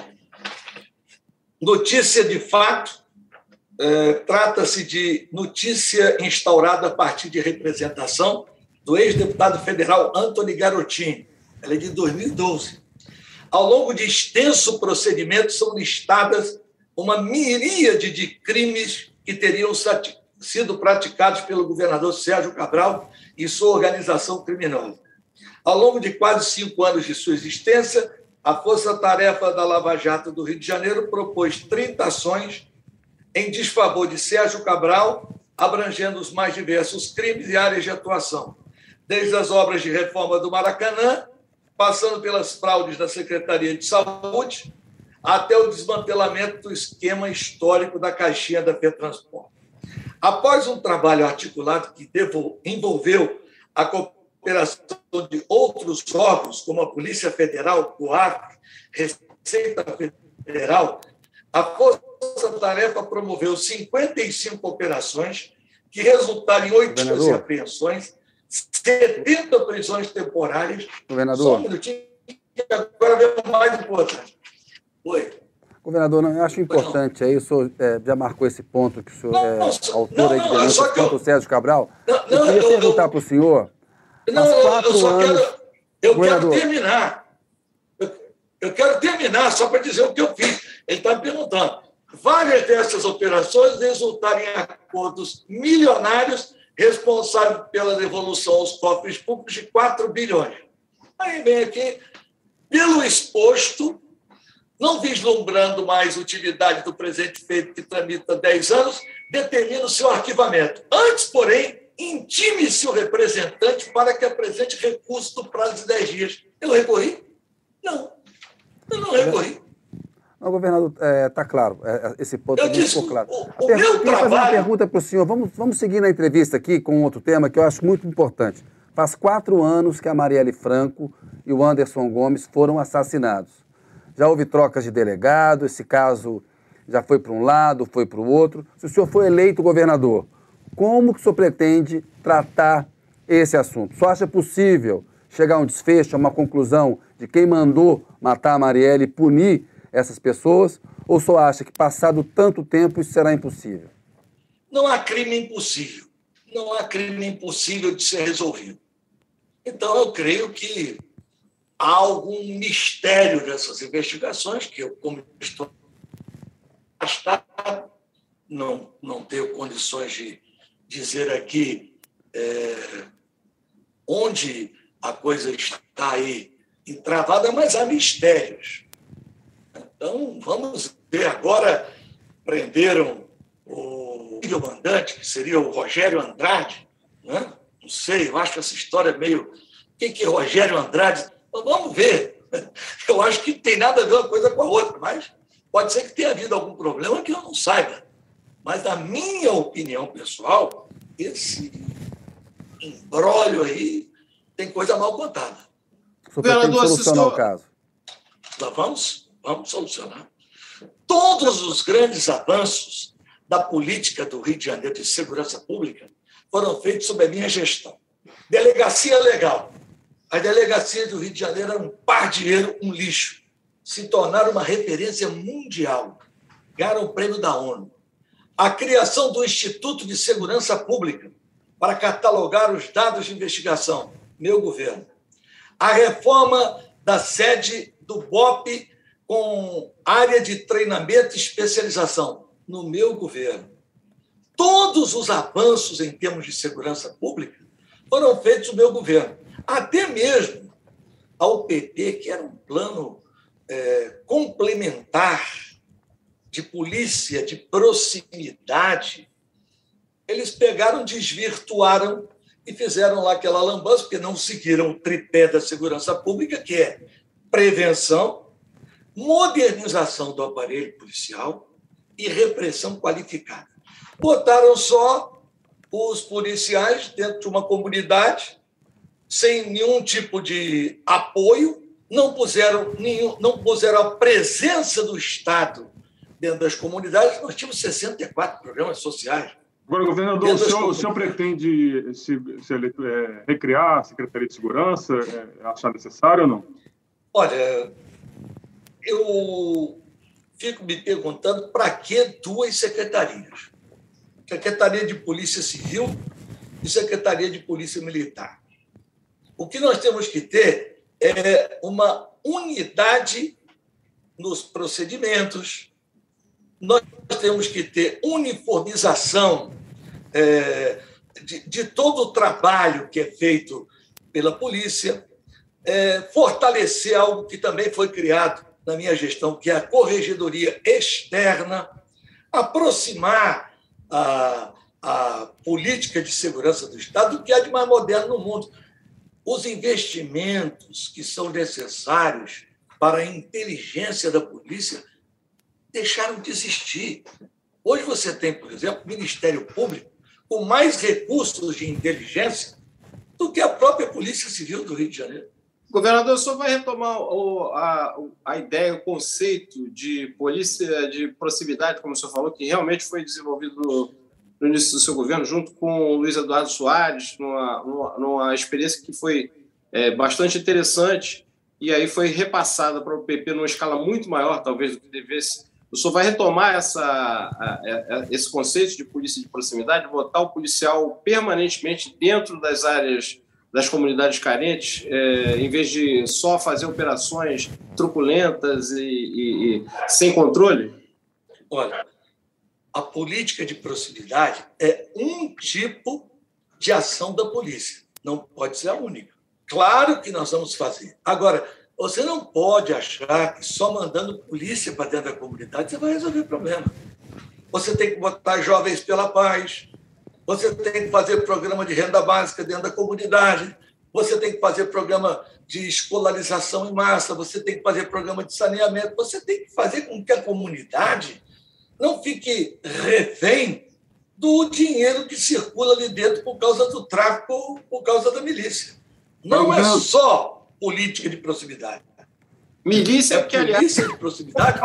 notícia de fato é, trata-se de notícia instaurada a partir de representação do ex-deputado federal Antony Garotinho. Ela é de 2012. Ao longo de extenso procedimento, são listadas uma miríade de crimes que teriam sido praticados pelo governador Sérgio Cabral e sua organização criminosa. Ao longo de quase cinco anos de sua existência, a Força Tarefa da Lava Jato do Rio de Janeiro propôs 30 ações em desfavor de Sérgio Cabral, abrangendo os mais diversos crimes e áreas de atuação, desde as obras de reforma do Maracanã, passando pelas fraudes da Secretaria de Saúde, até o desmantelamento do esquema histórico da caixinha da Petransport. Após um trabalho articulado que envolveu a cooperação de outros órgãos, como a Polícia Federal, COAF, Receita Federal, a Força Tarefa promoveu 55 operações que resultaram em 800 apreensões, 70 prisões temporárias. Governador. Só um minutinho, agora vem mais importante. Oi. Governador, eu acho importante aí, o senhor é, já marcou esse ponto que o senhor não, é autor não, aí de denúncia contra o Sérgio Cabral. Não, eu queria eu, perguntar para o senhor. Não, eu, só anos, quero. Eu quero terminar. Eu, eu quero terminar só para dizer o que eu fiz. Ele está me perguntando. Várias dessas operações resultaram em acordos milionários responsáveis pela devolução aos cofres públicos de 4 bilhões. Aí vem aqui, pelo exposto, não vislumbrando mais utilidade do presente feito que tramita 10 anos, determina o seu arquivamento. Antes, porém, intime-se o representante para que apresente recurso do prazo de 10 dias. Eu recorri? Não. Eu não recorri. Não, governador, está é, tá claro. É, é, esse ponto eu disse, ficou claro. O, o meu trabalho... fazer uma pergunta para o senhor. Vamos, vamos seguir na entrevista aqui com outro tema que eu acho muito importante. Faz quatro anos que a Marielle Franco e o Anderson Gomes foram assassinados. Já houve trocas de delegado, esse caso já foi para um lado, foi para o outro. Se o senhor foi eleito governador, como que o senhor pretende tratar esse assunto? Só acha possível chegar a um desfecho, a uma conclusão de quem mandou matar a Marielle e punir essas pessoas? Ou só acha que, passado tanto tempo, isso será impossível? Não há crime impossível. Não há crime impossível de ser resolvido. Então, eu creio que há algum mistério nessas investigações, que eu, como estou afastado, não, não tenho condições de dizer aqui é, onde a coisa está aí entravada, mas há mistérios. Então, vamos ver. Agora prenderam o filho mandante, que seria o Rogério Andrade. Né? Não sei, eu acho que essa história é meio. O que é Rogério Andrade? Vamos ver. Eu acho que tem nada a ver uma coisa com a outra, mas pode ser que tenha havido algum problema que eu não saiba. Mas, na minha opinião pessoal, esse embrólio aí tem coisa mal contada. O senhor solucionar o caso. Nós vamos, vamos solucionar. Todos os grandes avanços da política do Rio de Janeiro de segurança pública foram feitos sob a minha gestão. Delegacia legal. As delegacias do Rio de Janeiro eram um par de dinheiro, um lixo. Se tornaram uma referência mundial. Ganharam o prêmio da ONU a criação do Instituto de Segurança Pública, para catalogar os dados de investigação, meu governo. A reforma da sede do BOP com área de treinamento e especialização, no meu governo. Todos os avanços em termos de segurança pública foram feitos no meu governo. Até mesmo a UPP, que era um plano é, complementar de polícia, de proximidade, eles pegaram, desvirtuaram e fizeram lá aquela lambança, porque não seguiram o tripé da segurança pública, que é prevenção, modernização do aparelho policial e repressão qualificada. Botaram só os policiais dentro de uma comunidade, sem nenhum tipo de apoio, não puseram, nenhum, não puseram a presença do Estado dentro das comunidades. Nós tínhamos 64 programas sociais Agora, governador, o senhor, o senhor, pretende se, se é, recriar a Secretaria de Segurança? É, achar necessário ou não? Olha, eu fico me perguntando para que duas secretarias? Secretaria de Polícia Civil e Secretaria de Polícia Militar. O que nós temos que ter é uma unidade nos procedimentos, nós temos que ter uniformização é, de, de, todo o trabalho que é feito pela polícia, é, fortalecer algo que também foi criado na minha gestão, que é a corregedoria externa, aproximar a, a política de segurança do Estado do que é de mais moderno no mundo. Os investimentos que são necessários para a inteligência da polícia deixaram de existir. Hoje você tem, por exemplo, o Ministério Público com mais recursos de inteligência do que a própria Polícia Civil do Rio de Janeiro. Governador, o senhor vai retomar o, a, a ideia, o conceito de polícia de proximidade, como o senhor falou, que realmente foi desenvolvido no, início do seu governo, junto com o Luiz Eduardo Soares, numa, numa, numa experiência que foi é, bastante interessante, e aí foi repassada para o PP numa escala muito maior, talvez, do que devesse. O senhor vai retomar essa, esse conceito de polícia de proximidade, botar o policial permanentemente dentro das áreas das comunidades carentes, é, em vez de só fazer operações truculentas e, e, e sem controle? Olha, a política de proximidade é um tipo de ação da polícia, não pode ser a única. Claro que nós vamos fazer. Agora, você não pode achar que só mandando polícia para dentro da comunidade você vai resolver o problema. Você tem que botar jovens pela paz, você tem que fazer programa de renda básica dentro da comunidade, você tem que fazer programa de escolarização em massa, você tem que fazer programa de saneamento, você tem que fazer com que a comunidade não fique refém do dinheiro que circula ali dentro por causa do tráfico, por causa da milícia. Não é só política de proximidade. Milícia, é que, aliás, milícia de proximidade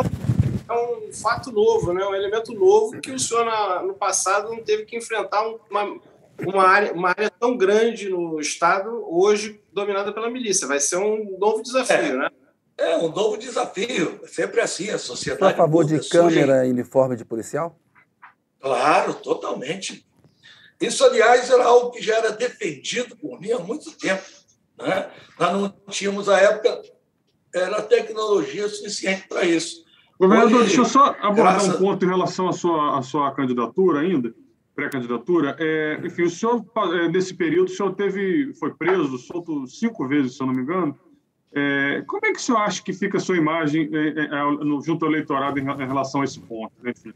é um fato novo, né? um elemento novo que o senhor no passado não teve que enfrentar uma, uma, área, uma área tão grande no Estado, hoje dominada pela milícia. Vai ser um novo desafio, é, né? É um novo desafio. É sempre assim, a sociedade. Você a favor de câmera e uniforme de policial? Claro, totalmente. Isso, aliás, era algo que já era defendido por mim há muito tempo. Né? Nós não tínhamos, à época, era tecnologia suficiente para isso. Governador, Hoje, deixa eu só abordar graças... um ponto em relação à sua, à sua candidatura ainda, pré-candidatura. É, enfim, o senhor, é, nesse período, o senhor teve, foi preso, solto cinco vezes, se eu não me engano. É, como é que o senhor acha que fica a sua imagem é, é, é junto ao eleitorado em, relação a esse ponto? Enfim,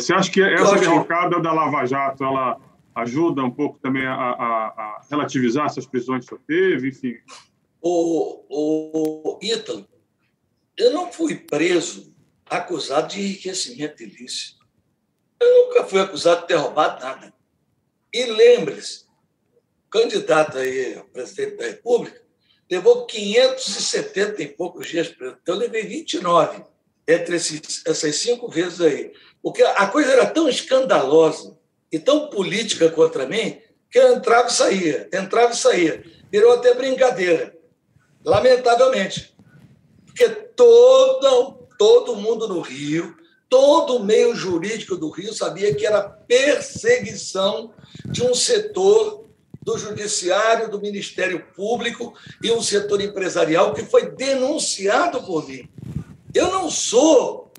você acha que essa derrocada da Lava Jato, ela ajuda um pouco também a, a, a relativizar essas prisões que você teve, enfim. O, o Ítalo, eu não fui preso acusado de enriquecimento ilícito. Eu nunca fui acusado de ter roubado nada. E lembre-se, candidato aí a presidente da República levou 570 e poucos dias preso. Então, eu levei 29 entre esses, essas cinco vezes aí. Porque a coisa era tão escandalosa e tão política contra mim que eu entrava e saía, entrava e saía. Virou até brincadeira, lamentavelmente. Porque todo, todo mundo no Rio Todo o meio jurídico do Rio sabia que era perseguição de um setor do Judiciário, do Ministério Público e um setor empresarial que foi denunciado por mim. Eu não sou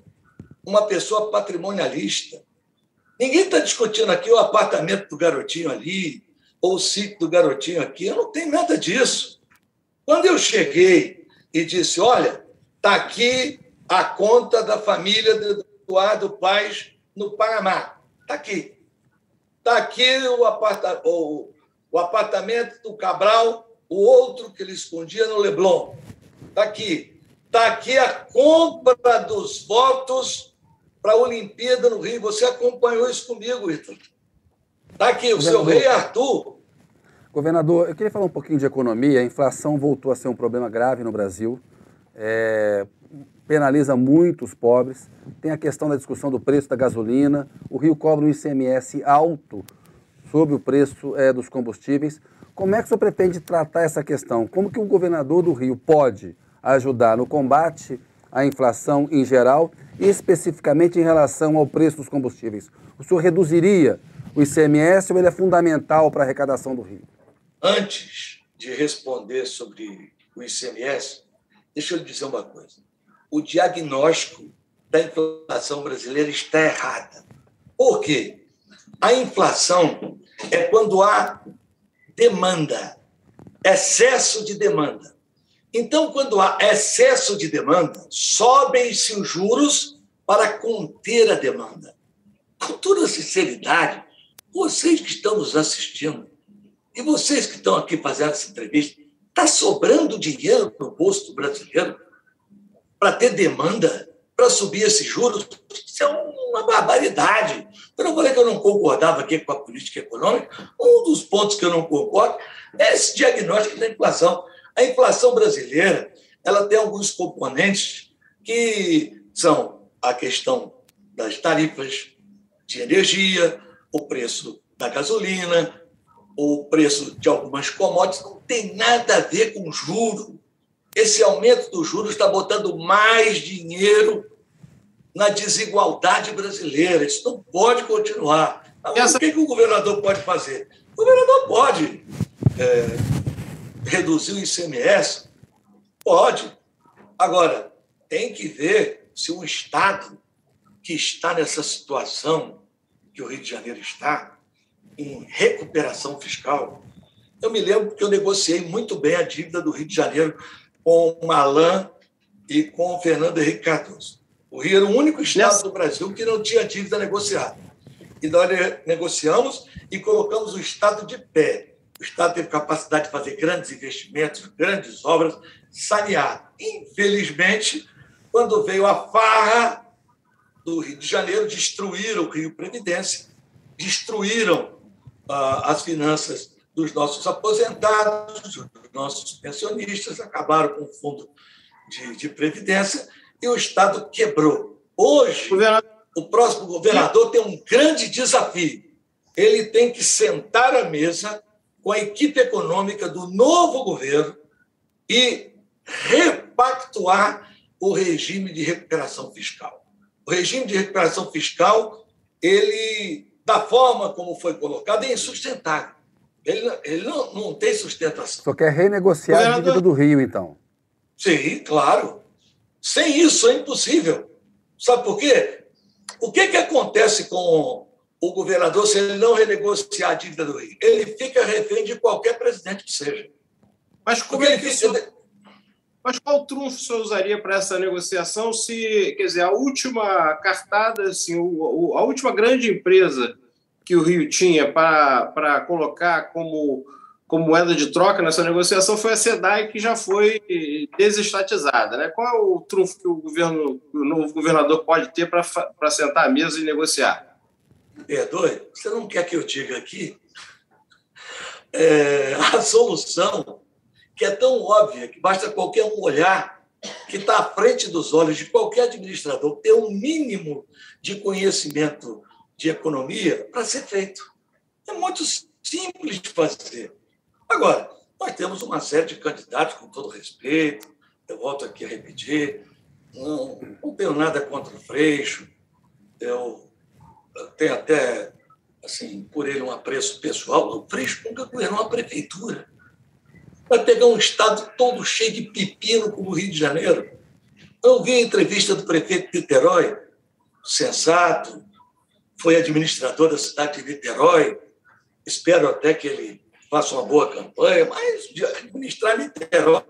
uma pessoa patrimonialista. Ninguém está discutindo aqui o apartamento do garotinho ali, ou o sítio do garotinho aqui. Eu não tenho nada disso. Quando eu cheguei e disse: olha, está aqui a conta da família do Eduardo Paz no Panamá. Está aqui. Está aqui o, aparta o, o apartamento do Cabral, o outro que ele escondia no Leblon. Está aqui. Está aqui a compra dos votos para a Olimpíada no Rio. Você acompanhou isso comigo, Ítalo. Está aqui, o seu rei Arthur. Governador, eu queria falar um pouquinho de economia. A inflação voltou a ser um problema grave no Brasil. É, penaliza muito os pobres. Tem a questão da discussão do preço da gasolina. O Rio cobra um ICMS alto sobre o preço é, dos combustíveis. Como é que o senhor pretende tratar essa questão? Como que o governador do Rio pode ajudar no combate à inflação em geral e especificamente em relação ao preço dos combustíveis? O senhor reduziria o ICMS ou ele é fundamental para a arrecadação do Rio? Antes de responder sobre o ICMS, deixa eu dizer uma coisa. O diagnóstico da inflação brasileira está errada. Por quê? A inflação é quando há demanda, excesso de demanda. Então, quando há excesso de demanda, sobem-se os juros para conter a demanda. Com toda sinceridade, vocês que estão nos assistindo e vocês que estão aqui fazendo essa entrevista, está sobrando dinheiro no bolso brasileiro para ter demanda, para subir esses juros? Isso é uma barbaridade. Eu não falei que eu não concordava aqui com a política econômica. Um dos pontos que eu não concordo é esse diagnóstico da inflação. A inflação brasileira ela tem alguns componentes que são a questão das tarifas de energia, o preço da gasolina, o preço de algumas commodities, não tem nada a ver com juro. Esse aumento dos juros está botando mais dinheiro na desigualdade brasileira. Isso não pode continuar. Essa... O que, que o governador pode fazer? O governador pode é, reduzir o ICMS? Pode. Agora, tem que ver se o Estado que está nessa situação que o Rio de Janeiro está, em recuperação fiscal. Eu me lembro que eu negociei muito bem a dívida do Rio de Janeiro com o Malan e com o Fernando Henrique Cardoso. O Rio era o único estado do Brasil que não tinha dívida negociada. E nós negociamos e colocamos o Estado de pé. O Estado teve capacidade de fazer grandes investimentos, grandes obras, sanear. Infelizmente, quando veio a farra do Rio de Janeiro, destruíram o Rio Previdência, destruíram ah, as finanças dos nossos aposentados, dos nossos pensionistas, acabaram com o fundo de, de previdência e o Estado quebrou. Hoje, o próximo governador tem um grande desafio. Ele tem que sentar à mesa com a equipe econômica do novo governo e repactuar o regime de recuperação fiscal. O regime de recuperação fiscal, ele da forma como foi colocado, é insustentável. Ele, ele não, não tem sustentação. Só quer renegociar Governador... a dívida do Rio, então. Sim, claro. Sem isso é impossível. Sabe por quê? O que, que acontece com o governador se ele não renegociar a dívida do Rio? Ele fica refém de qualquer presidente que seja. Mas como Porque é que isso... Mas qual trunfo o senhor usaria para essa negociação se, quer dizer, a última cartada, assim, o, a última grande empresa que o Rio tinha para, colocar como, como moeda de troca nessa negociação foi a SEDAI, que já foi desestatizada. Né? Qual é o trunfo que o, governo, o novo governador pode ter para, sentar à mesa e negociar? Perdoe, você não quer que eu diga aqui? É, a solução que é tão óbvia que basta qualquer um olhar que está à frente dos olhos de qualquer administrador ter um mínimo de conhecimento de economia para ser feito. É muito simples de fazer. Agora, nós temos uma série de candidatos, com todo respeito, eu volto aqui a repetir, não, não tenho nada contra o Freixo, eu tenho até, assim, por ele um apreço pessoal. O Freixo nunca governou uma prefeitura. Vai pegar um estado todo cheio de pepino como o Rio de Janeiro. Eu vi a entrevista do prefeito de Niterói, sensato, foi administrador da cidade de Niterói. Espero até que ele faça uma boa campanha, mas administrar Niterói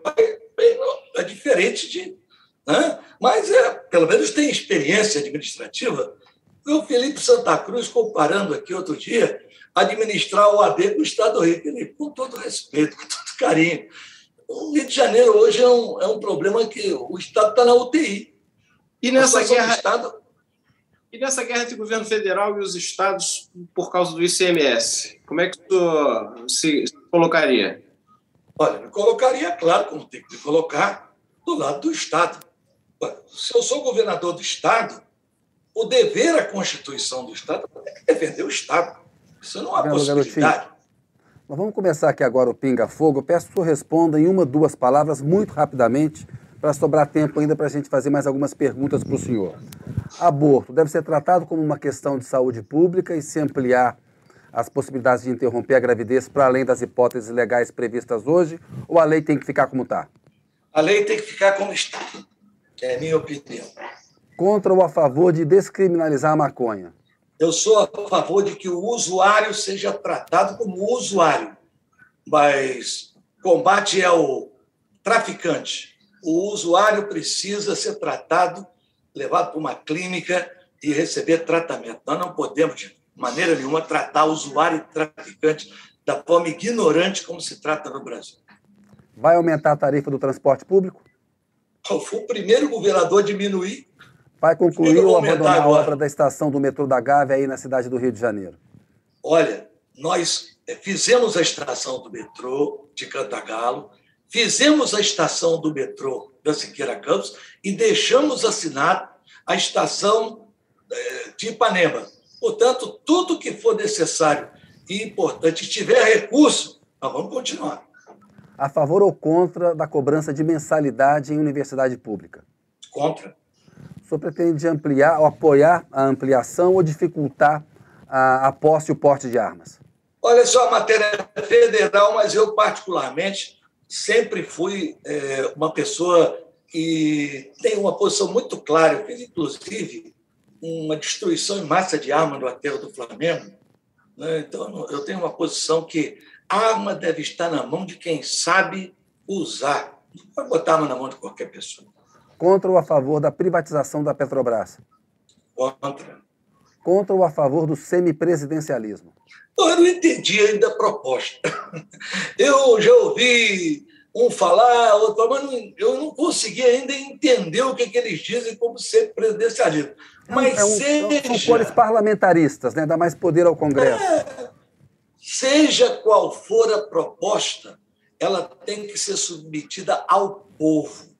é diferente de. Né? Mas, é, pelo menos, tem experiência administrativa. O Felipe Santa Cruz, comparando aqui outro dia, administrar o AD com o Estado do Rio. Felipe, com todo respeito, com todo carinho. O Rio de Janeiro hoje é um, é um problema que o Estado está na UTI. E nessa guerra. Estado... E nessa guerra entre o governo federal e os estados por causa do ICMS, como é que tu se colocaria? Olha, me colocaria, claro, como tem que colocar, do lado do Estado. Se eu sou governador do Estado, o dever à Constituição do Estado é defender o Estado. Isso não é possibilidade. Nós vamos começar aqui agora o Pinga Fogo. Eu peço que o senhor responda em uma, duas palavras, muito rapidamente, para sobrar tempo ainda para a gente fazer mais algumas perguntas para o senhor. Aborto deve ser tratado como uma questão de saúde pública e se ampliar as possibilidades de interromper a gravidez para além das hipóteses legais previstas hoje, ou a lei tem que ficar como está? A lei tem que ficar como está. É a minha opinião. Contra ou a favor de descriminalizar a maconha? Eu sou a favor de que o usuário seja tratado como usuário, mas combate é o traficante. O usuário precisa ser tratado, levado para uma clínica e receber tratamento. Nós não podemos, de maneira nenhuma, tratar o usuário e traficante da forma ignorante como se trata no Brasil. Vai aumentar a tarifa do transporte público? Eu fui o primeiro governador a diminuir Vai concluir ou abandonar a obra da estação do metrô da Gávea aí na cidade do Rio de Janeiro? Olha, nós eh, fizemos a estação do metrô de Cantagalo, fizemos a estação do metrô da Siqueira Campos e deixamos assinado a estação eh, de Ipanema. Portanto, tudo que for necessário e importante, tiver recurso, nós vamos continuar. A favor ou contra da cobrança de mensalidade em universidade pública? Contra. O senhor pretende ampliar ou apoiar a ampliação ou dificultar a, a posse e o porte de armas? Olha só, a matéria é federal, mas eu, particularmente, sempre fui é, uma pessoa que tem uma posição muito clara. Eu fiz, inclusive, uma destruição em massa de arma no aterro do Flamengo. Né? Então, eu tenho uma posição que a arma deve estar na mão de quem sabe usar. Não pode botar arma na mão de qualquer pessoa. Contra ou a favor da privatização da Petrobras? Contra. Contra ou a favor do semipresidencialismo? Eu não entendi ainda a proposta. Eu já ouvi um falar, outro falar, mas eu não consegui ainda entender o que, que eles dizem como semipresidencialismo. Mas é um, seja... São cores parlamentaristas, né? dá mais poder ao Congresso. É, seja qual for a proposta, ela tem que ser submetida ao povo.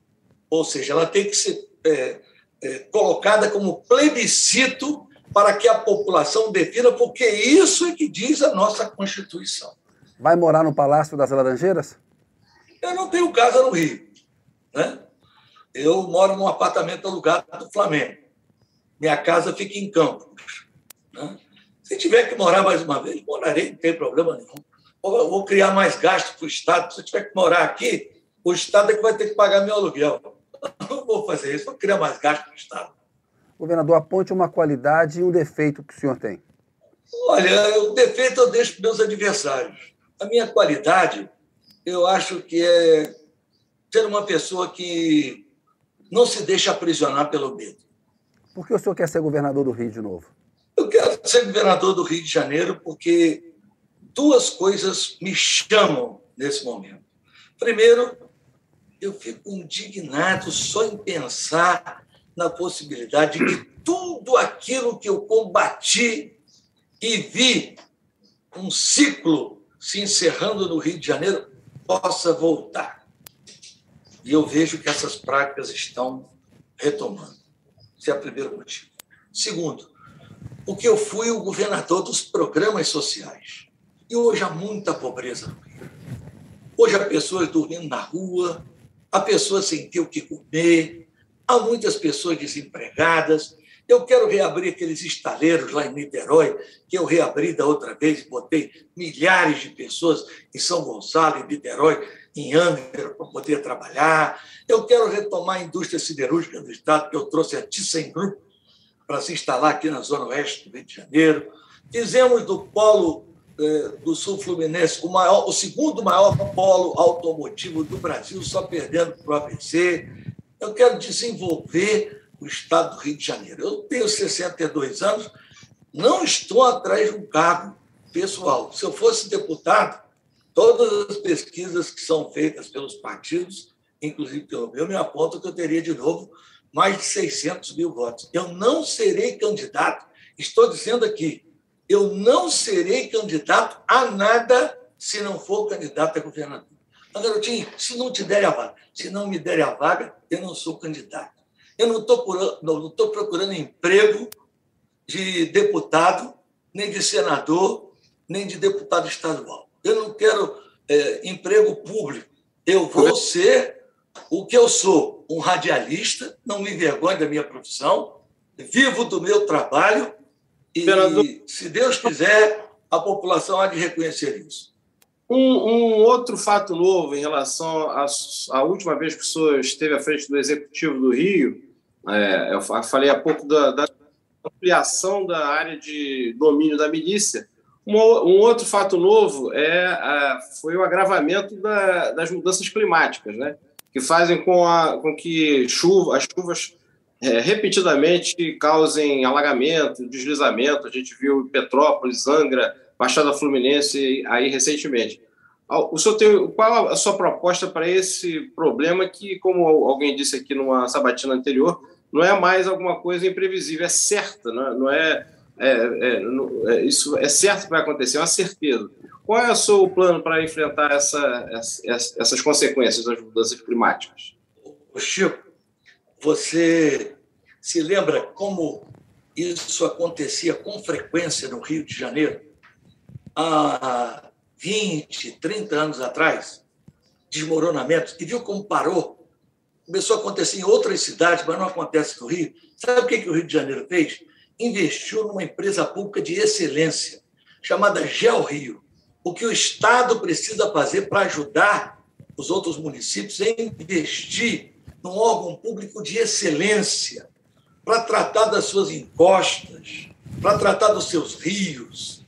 Ou seja, ela tem que ser é, é, colocada como plebiscito para que a população defina, porque isso é que diz a nossa Constituição. Vai morar no Palácio das Laranjeiras? Eu não tenho casa no Rio. Né? Eu moro num apartamento alugado do Flamengo. Minha casa fica em Campos. Né? Se tiver que morar mais uma vez, morarei, não tem problema nenhum. Eu vou criar mais gasto para o Estado. Se eu tiver que morar aqui, o Estado é que vai ter que pagar meu aluguel. Não vou fazer isso, vou criar mais gasto no Estado. Governador, aponte uma qualidade e um defeito que o senhor tem. Olha, o defeito eu deixo para meus adversários. A minha qualidade, eu acho que é ser uma pessoa que não se deixa aprisionar pelo medo. Por que o senhor quer ser governador do Rio de novo? Eu quero ser governador do Rio de Janeiro porque duas coisas me chamam nesse momento. Primeiro, eu fico indignado só em pensar na possibilidade de tudo aquilo que eu combati e vi um ciclo se encerrando no Rio de Janeiro possa voltar. E eu vejo que essas práticas estão retomando. Esse é o primeiro motivo. Segundo, porque eu fui o governador dos programas sociais. E hoje há muita pobreza no Rio. Hoje há pessoas dormindo na rua, a pessoa sem ter o que comer, há muitas pessoas desempregadas, Eu quero reabrir aqueles estaleiros lá em Niterói, que eu reabri da outra vez e botei milhares de pessoas em São Gonçalo, em Niterói, em Angra, para poder trabalhar. Eu quero retomar a indústria siderúrgica do Estado, que eu trouxe a ThyssenKrupp para se instalar aqui na Zona Oeste do Rio de Janeiro. Fizemos do polo eh, do Sul Fluminense o, maior, o segundo maior polo automotivo do Brasil, só perdendo para o ABC. Eu quero desenvolver o estado do Rio de Janeiro. Eu tenho 62 anos, não estou atrás de um cargo pessoal. Se eu fosse deputado, todas as pesquisas que são feitas pelos partidos, inclusive pelo meu, me apontam que eu teria de novo mais de 600 mil votos. Eu não serei candidato, estou dizendo aqui, eu não serei candidato a nada se não for candidato a governador. Mas, garotinho, se não te derem a vaga, se não me derem a vaga, eu não sou candidato. Eu não estou procurando emprego de deputado, nem de senador, nem de deputado estadual. Eu não quero é, emprego público. Eu vou ser o que eu sou, um radialista, não me envergonho da minha profissão, vivo do meu trabalho e, Senador... se Deus quiser, a população há de reconhecer isso. Um, um, outro fato novo em relação à última vez que o senhor esteve à frente do Executivo do Rio, é, eu falei há pouco da, da, ampliação da área de domínio da milícia. Um, um outro fato novo é a, foi o agravamento da, das mudanças climáticas, né? que fazem com, a, com que chuva, as chuvas é, repetidamente causem alagamento, deslizamento. A gente viu Petrópolis, Angra, Baixada Fluminense aí recentemente. O senhor tem, qual a sua proposta para esse problema que, como alguém disse aqui numa sabatina anterior, não é mais alguma coisa imprevisível, é certa, não é, não é, é, é isso é certo que vai acontecer, é uma certeza. Qual é o seu plano para enfrentar essa, essa, essas consequências das mudanças climáticas? Chico, você se lembra como isso acontecia com frequência no Rio de Janeiro? Há 20, 30 anos atrás, desmoronamentos, e viu como parou começou a acontecer em outras cidades, mas não acontece no Rio. Sabe o que, o Rio de Janeiro fez? Investiu numa empresa pública de excelência, chamada Gel Rio. O que o Estado precisa fazer para ajudar os outros municípios é investir num órgão público de excelência para tratar das suas encostas, para tratar dos seus rios,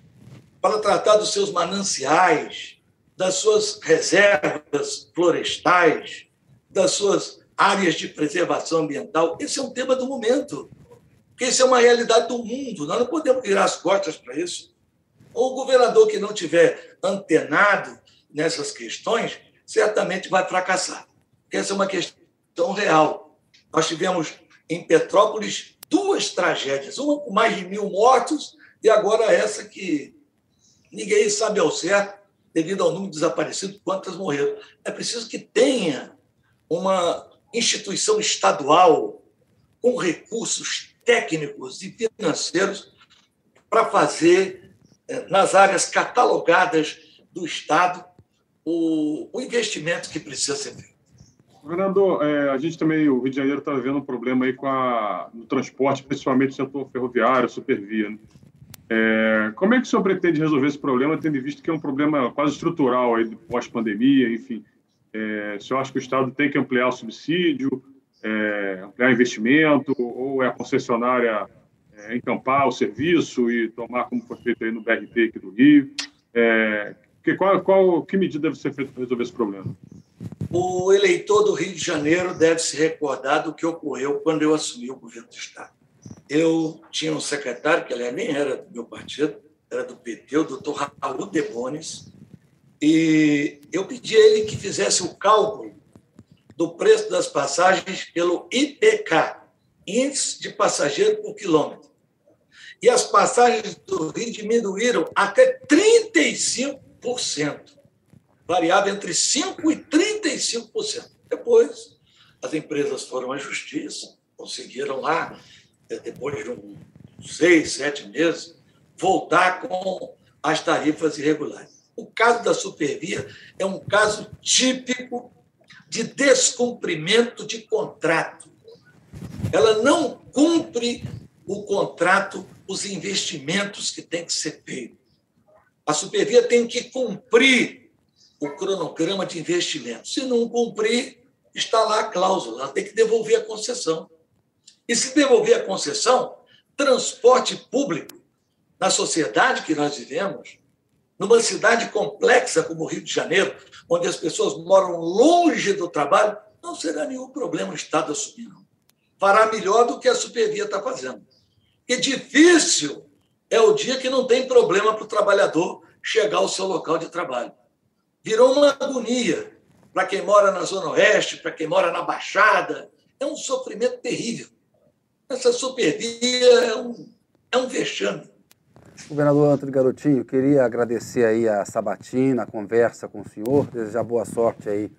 para tratar dos seus mananciais, das suas reservas florestais, das suas áreas de preservação ambiental. Esse é um tema do momento, porque isso é uma realidade do mundo. Nós não podemos virar as costas para isso. O governador que não tiver antenado nessas questões certamente vai fracassar, porque essa é uma questão real. Nós tivemos em Petrópolis duas tragédias, uma com mais de mil mortos e agora essa que ninguém sabe ao certo, devido ao número de desaparecidos, quantas morreram. É preciso que tenha uma instituição estadual com recursos técnicos e financeiros para fazer, eh, nas áreas catalogadas do Estado, o, o investimento que precisa ser feito. Governador, é, a gente também, o Rio de Janeiro está vendo um problema aí com a, no transporte, principalmente no setor ferroviário, supervia. Né? É, como é que o senhor pretende resolver esse problema, tendo visto que é um problema quase estrutural aí pós-pandemia, enfim? É, se eu acho que o Estado tem que ampliar o subsídio, é, ampliar investimento, ou é a concessionária é, encampar o serviço e tomar como foi feito aí no BRT aqui do Rio. É, que, qual, qual, que medida deve ser feita para resolver esse problema? O eleitor do Rio de Janeiro deve se recordar do que ocorreu quando eu assumi o governo do Estado. Eu tinha um secretário, que aliás nem era do meu partido, era do PT, o doutor Raul Debones, e eu pedi a ele que fizesse o cálculo do preço das passagens pelo IPK, Índice de Passageiro por Quilômetro. E as passagens do Rio diminuíram até 35%, variava entre 5% e 35%. Depois, as empresas foram à justiça, conseguiram lá, depois de uns seis, sete meses, voltar com as tarifas irregulares. O caso da Supervia é um caso típico de descumprimento de contrato. Ela não cumpre o contrato, os investimentos que tem que ser feito. A supervia tem que cumprir o cronograma de investimento. Se não cumprir, está lá a cláusula, ela tem que devolver a concessão. E se devolver a concessão, transporte público na sociedade que nós vivemos, numa cidade complexa como o Rio de Janeiro, onde as pessoas moram longe do trabalho, não será nenhum problema o Estado assumir, não. Fará melhor do que a Supervia está fazendo. E difícil é o dia que não tem problema para o trabalhador chegar ao seu local de trabalho. Virou uma agonia para quem mora na Zona Oeste, para quem mora na Baixada. É um sofrimento terrível. Essa supervia é um, é um vexame. Governador Antônio Garotinho, queria agradecer aí a sabatina, a conversa com o senhor, desejar boa sorte aí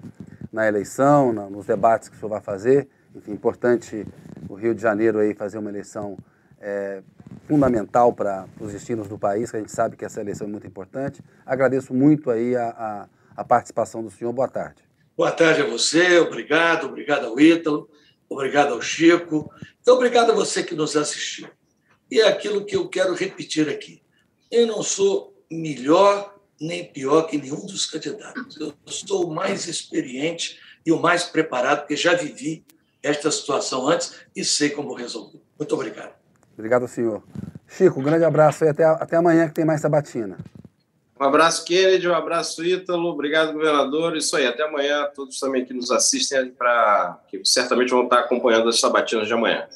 na eleição, na, nos debates que o senhor vai fazer. Enfim, importante o Rio de Janeiro aí fazer uma eleição é, fundamental para os destinos do país, que a gente sabe que essa eleição é muito importante. Agradeço muito aí a, a, a participação do senhor. Boa tarde. Boa tarde a você, obrigado, obrigado ao Ítalo, obrigado ao Chico, e obrigado a você que nos assistiu. E é aquilo que eu quero repetir aqui. Eu não sou melhor nem pior que nenhum dos candidatos. Eu sou o mais experiente e o mais preparado, porque já vivi esta situação antes e sei como resolver. Muito obrigado. Obrigado, senhor. Chico, um grande abraço e até, até amanhã que tem mais sabatina. Um abraço, Kennedy, um abraço, Ítalo. Obrigado, governador. Isso aí, até amanhã. Todos também que nos assistem, para que certamente vão estar acompanhando as sabatinas de amanhã.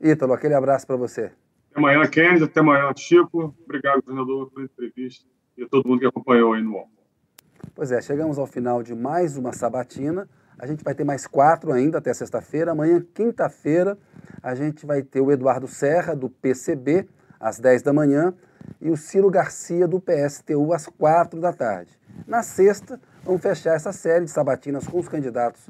Ítalo, aquele abraço para você. Até amanhã, Kennedy. Até amanhã, Chico. Obrigado, governador, pela entrevista e a todo mundo que acompanhou aí no UOL. Pois é, chegamos ao final de mais uma sabatina. A gente vai ter mais quatro ainda até sexta-feira. Amanhã, quinta-feira, a gente vai ter o Eduardo Serra, do PCB, às 10 da manhã, e o Ciro Garcia, do PSTU, às 4 da tarde. Na sexta, vamos fechar essa série de sabatinas com os candidatos,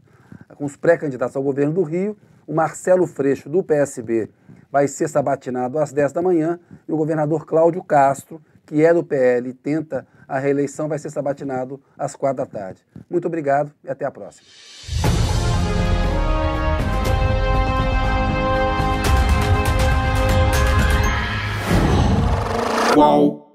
com os pré-candidatos ao governo do Rio. O Marcelo Freixo, do PSB, vai ser sabatinado às 10 da manhã e o governador Cláudio Castro, que é do PL e tenta a reeleição, vai ser sabatinado às 4 da tarde. Muito obrigado e até a próxima. Qual?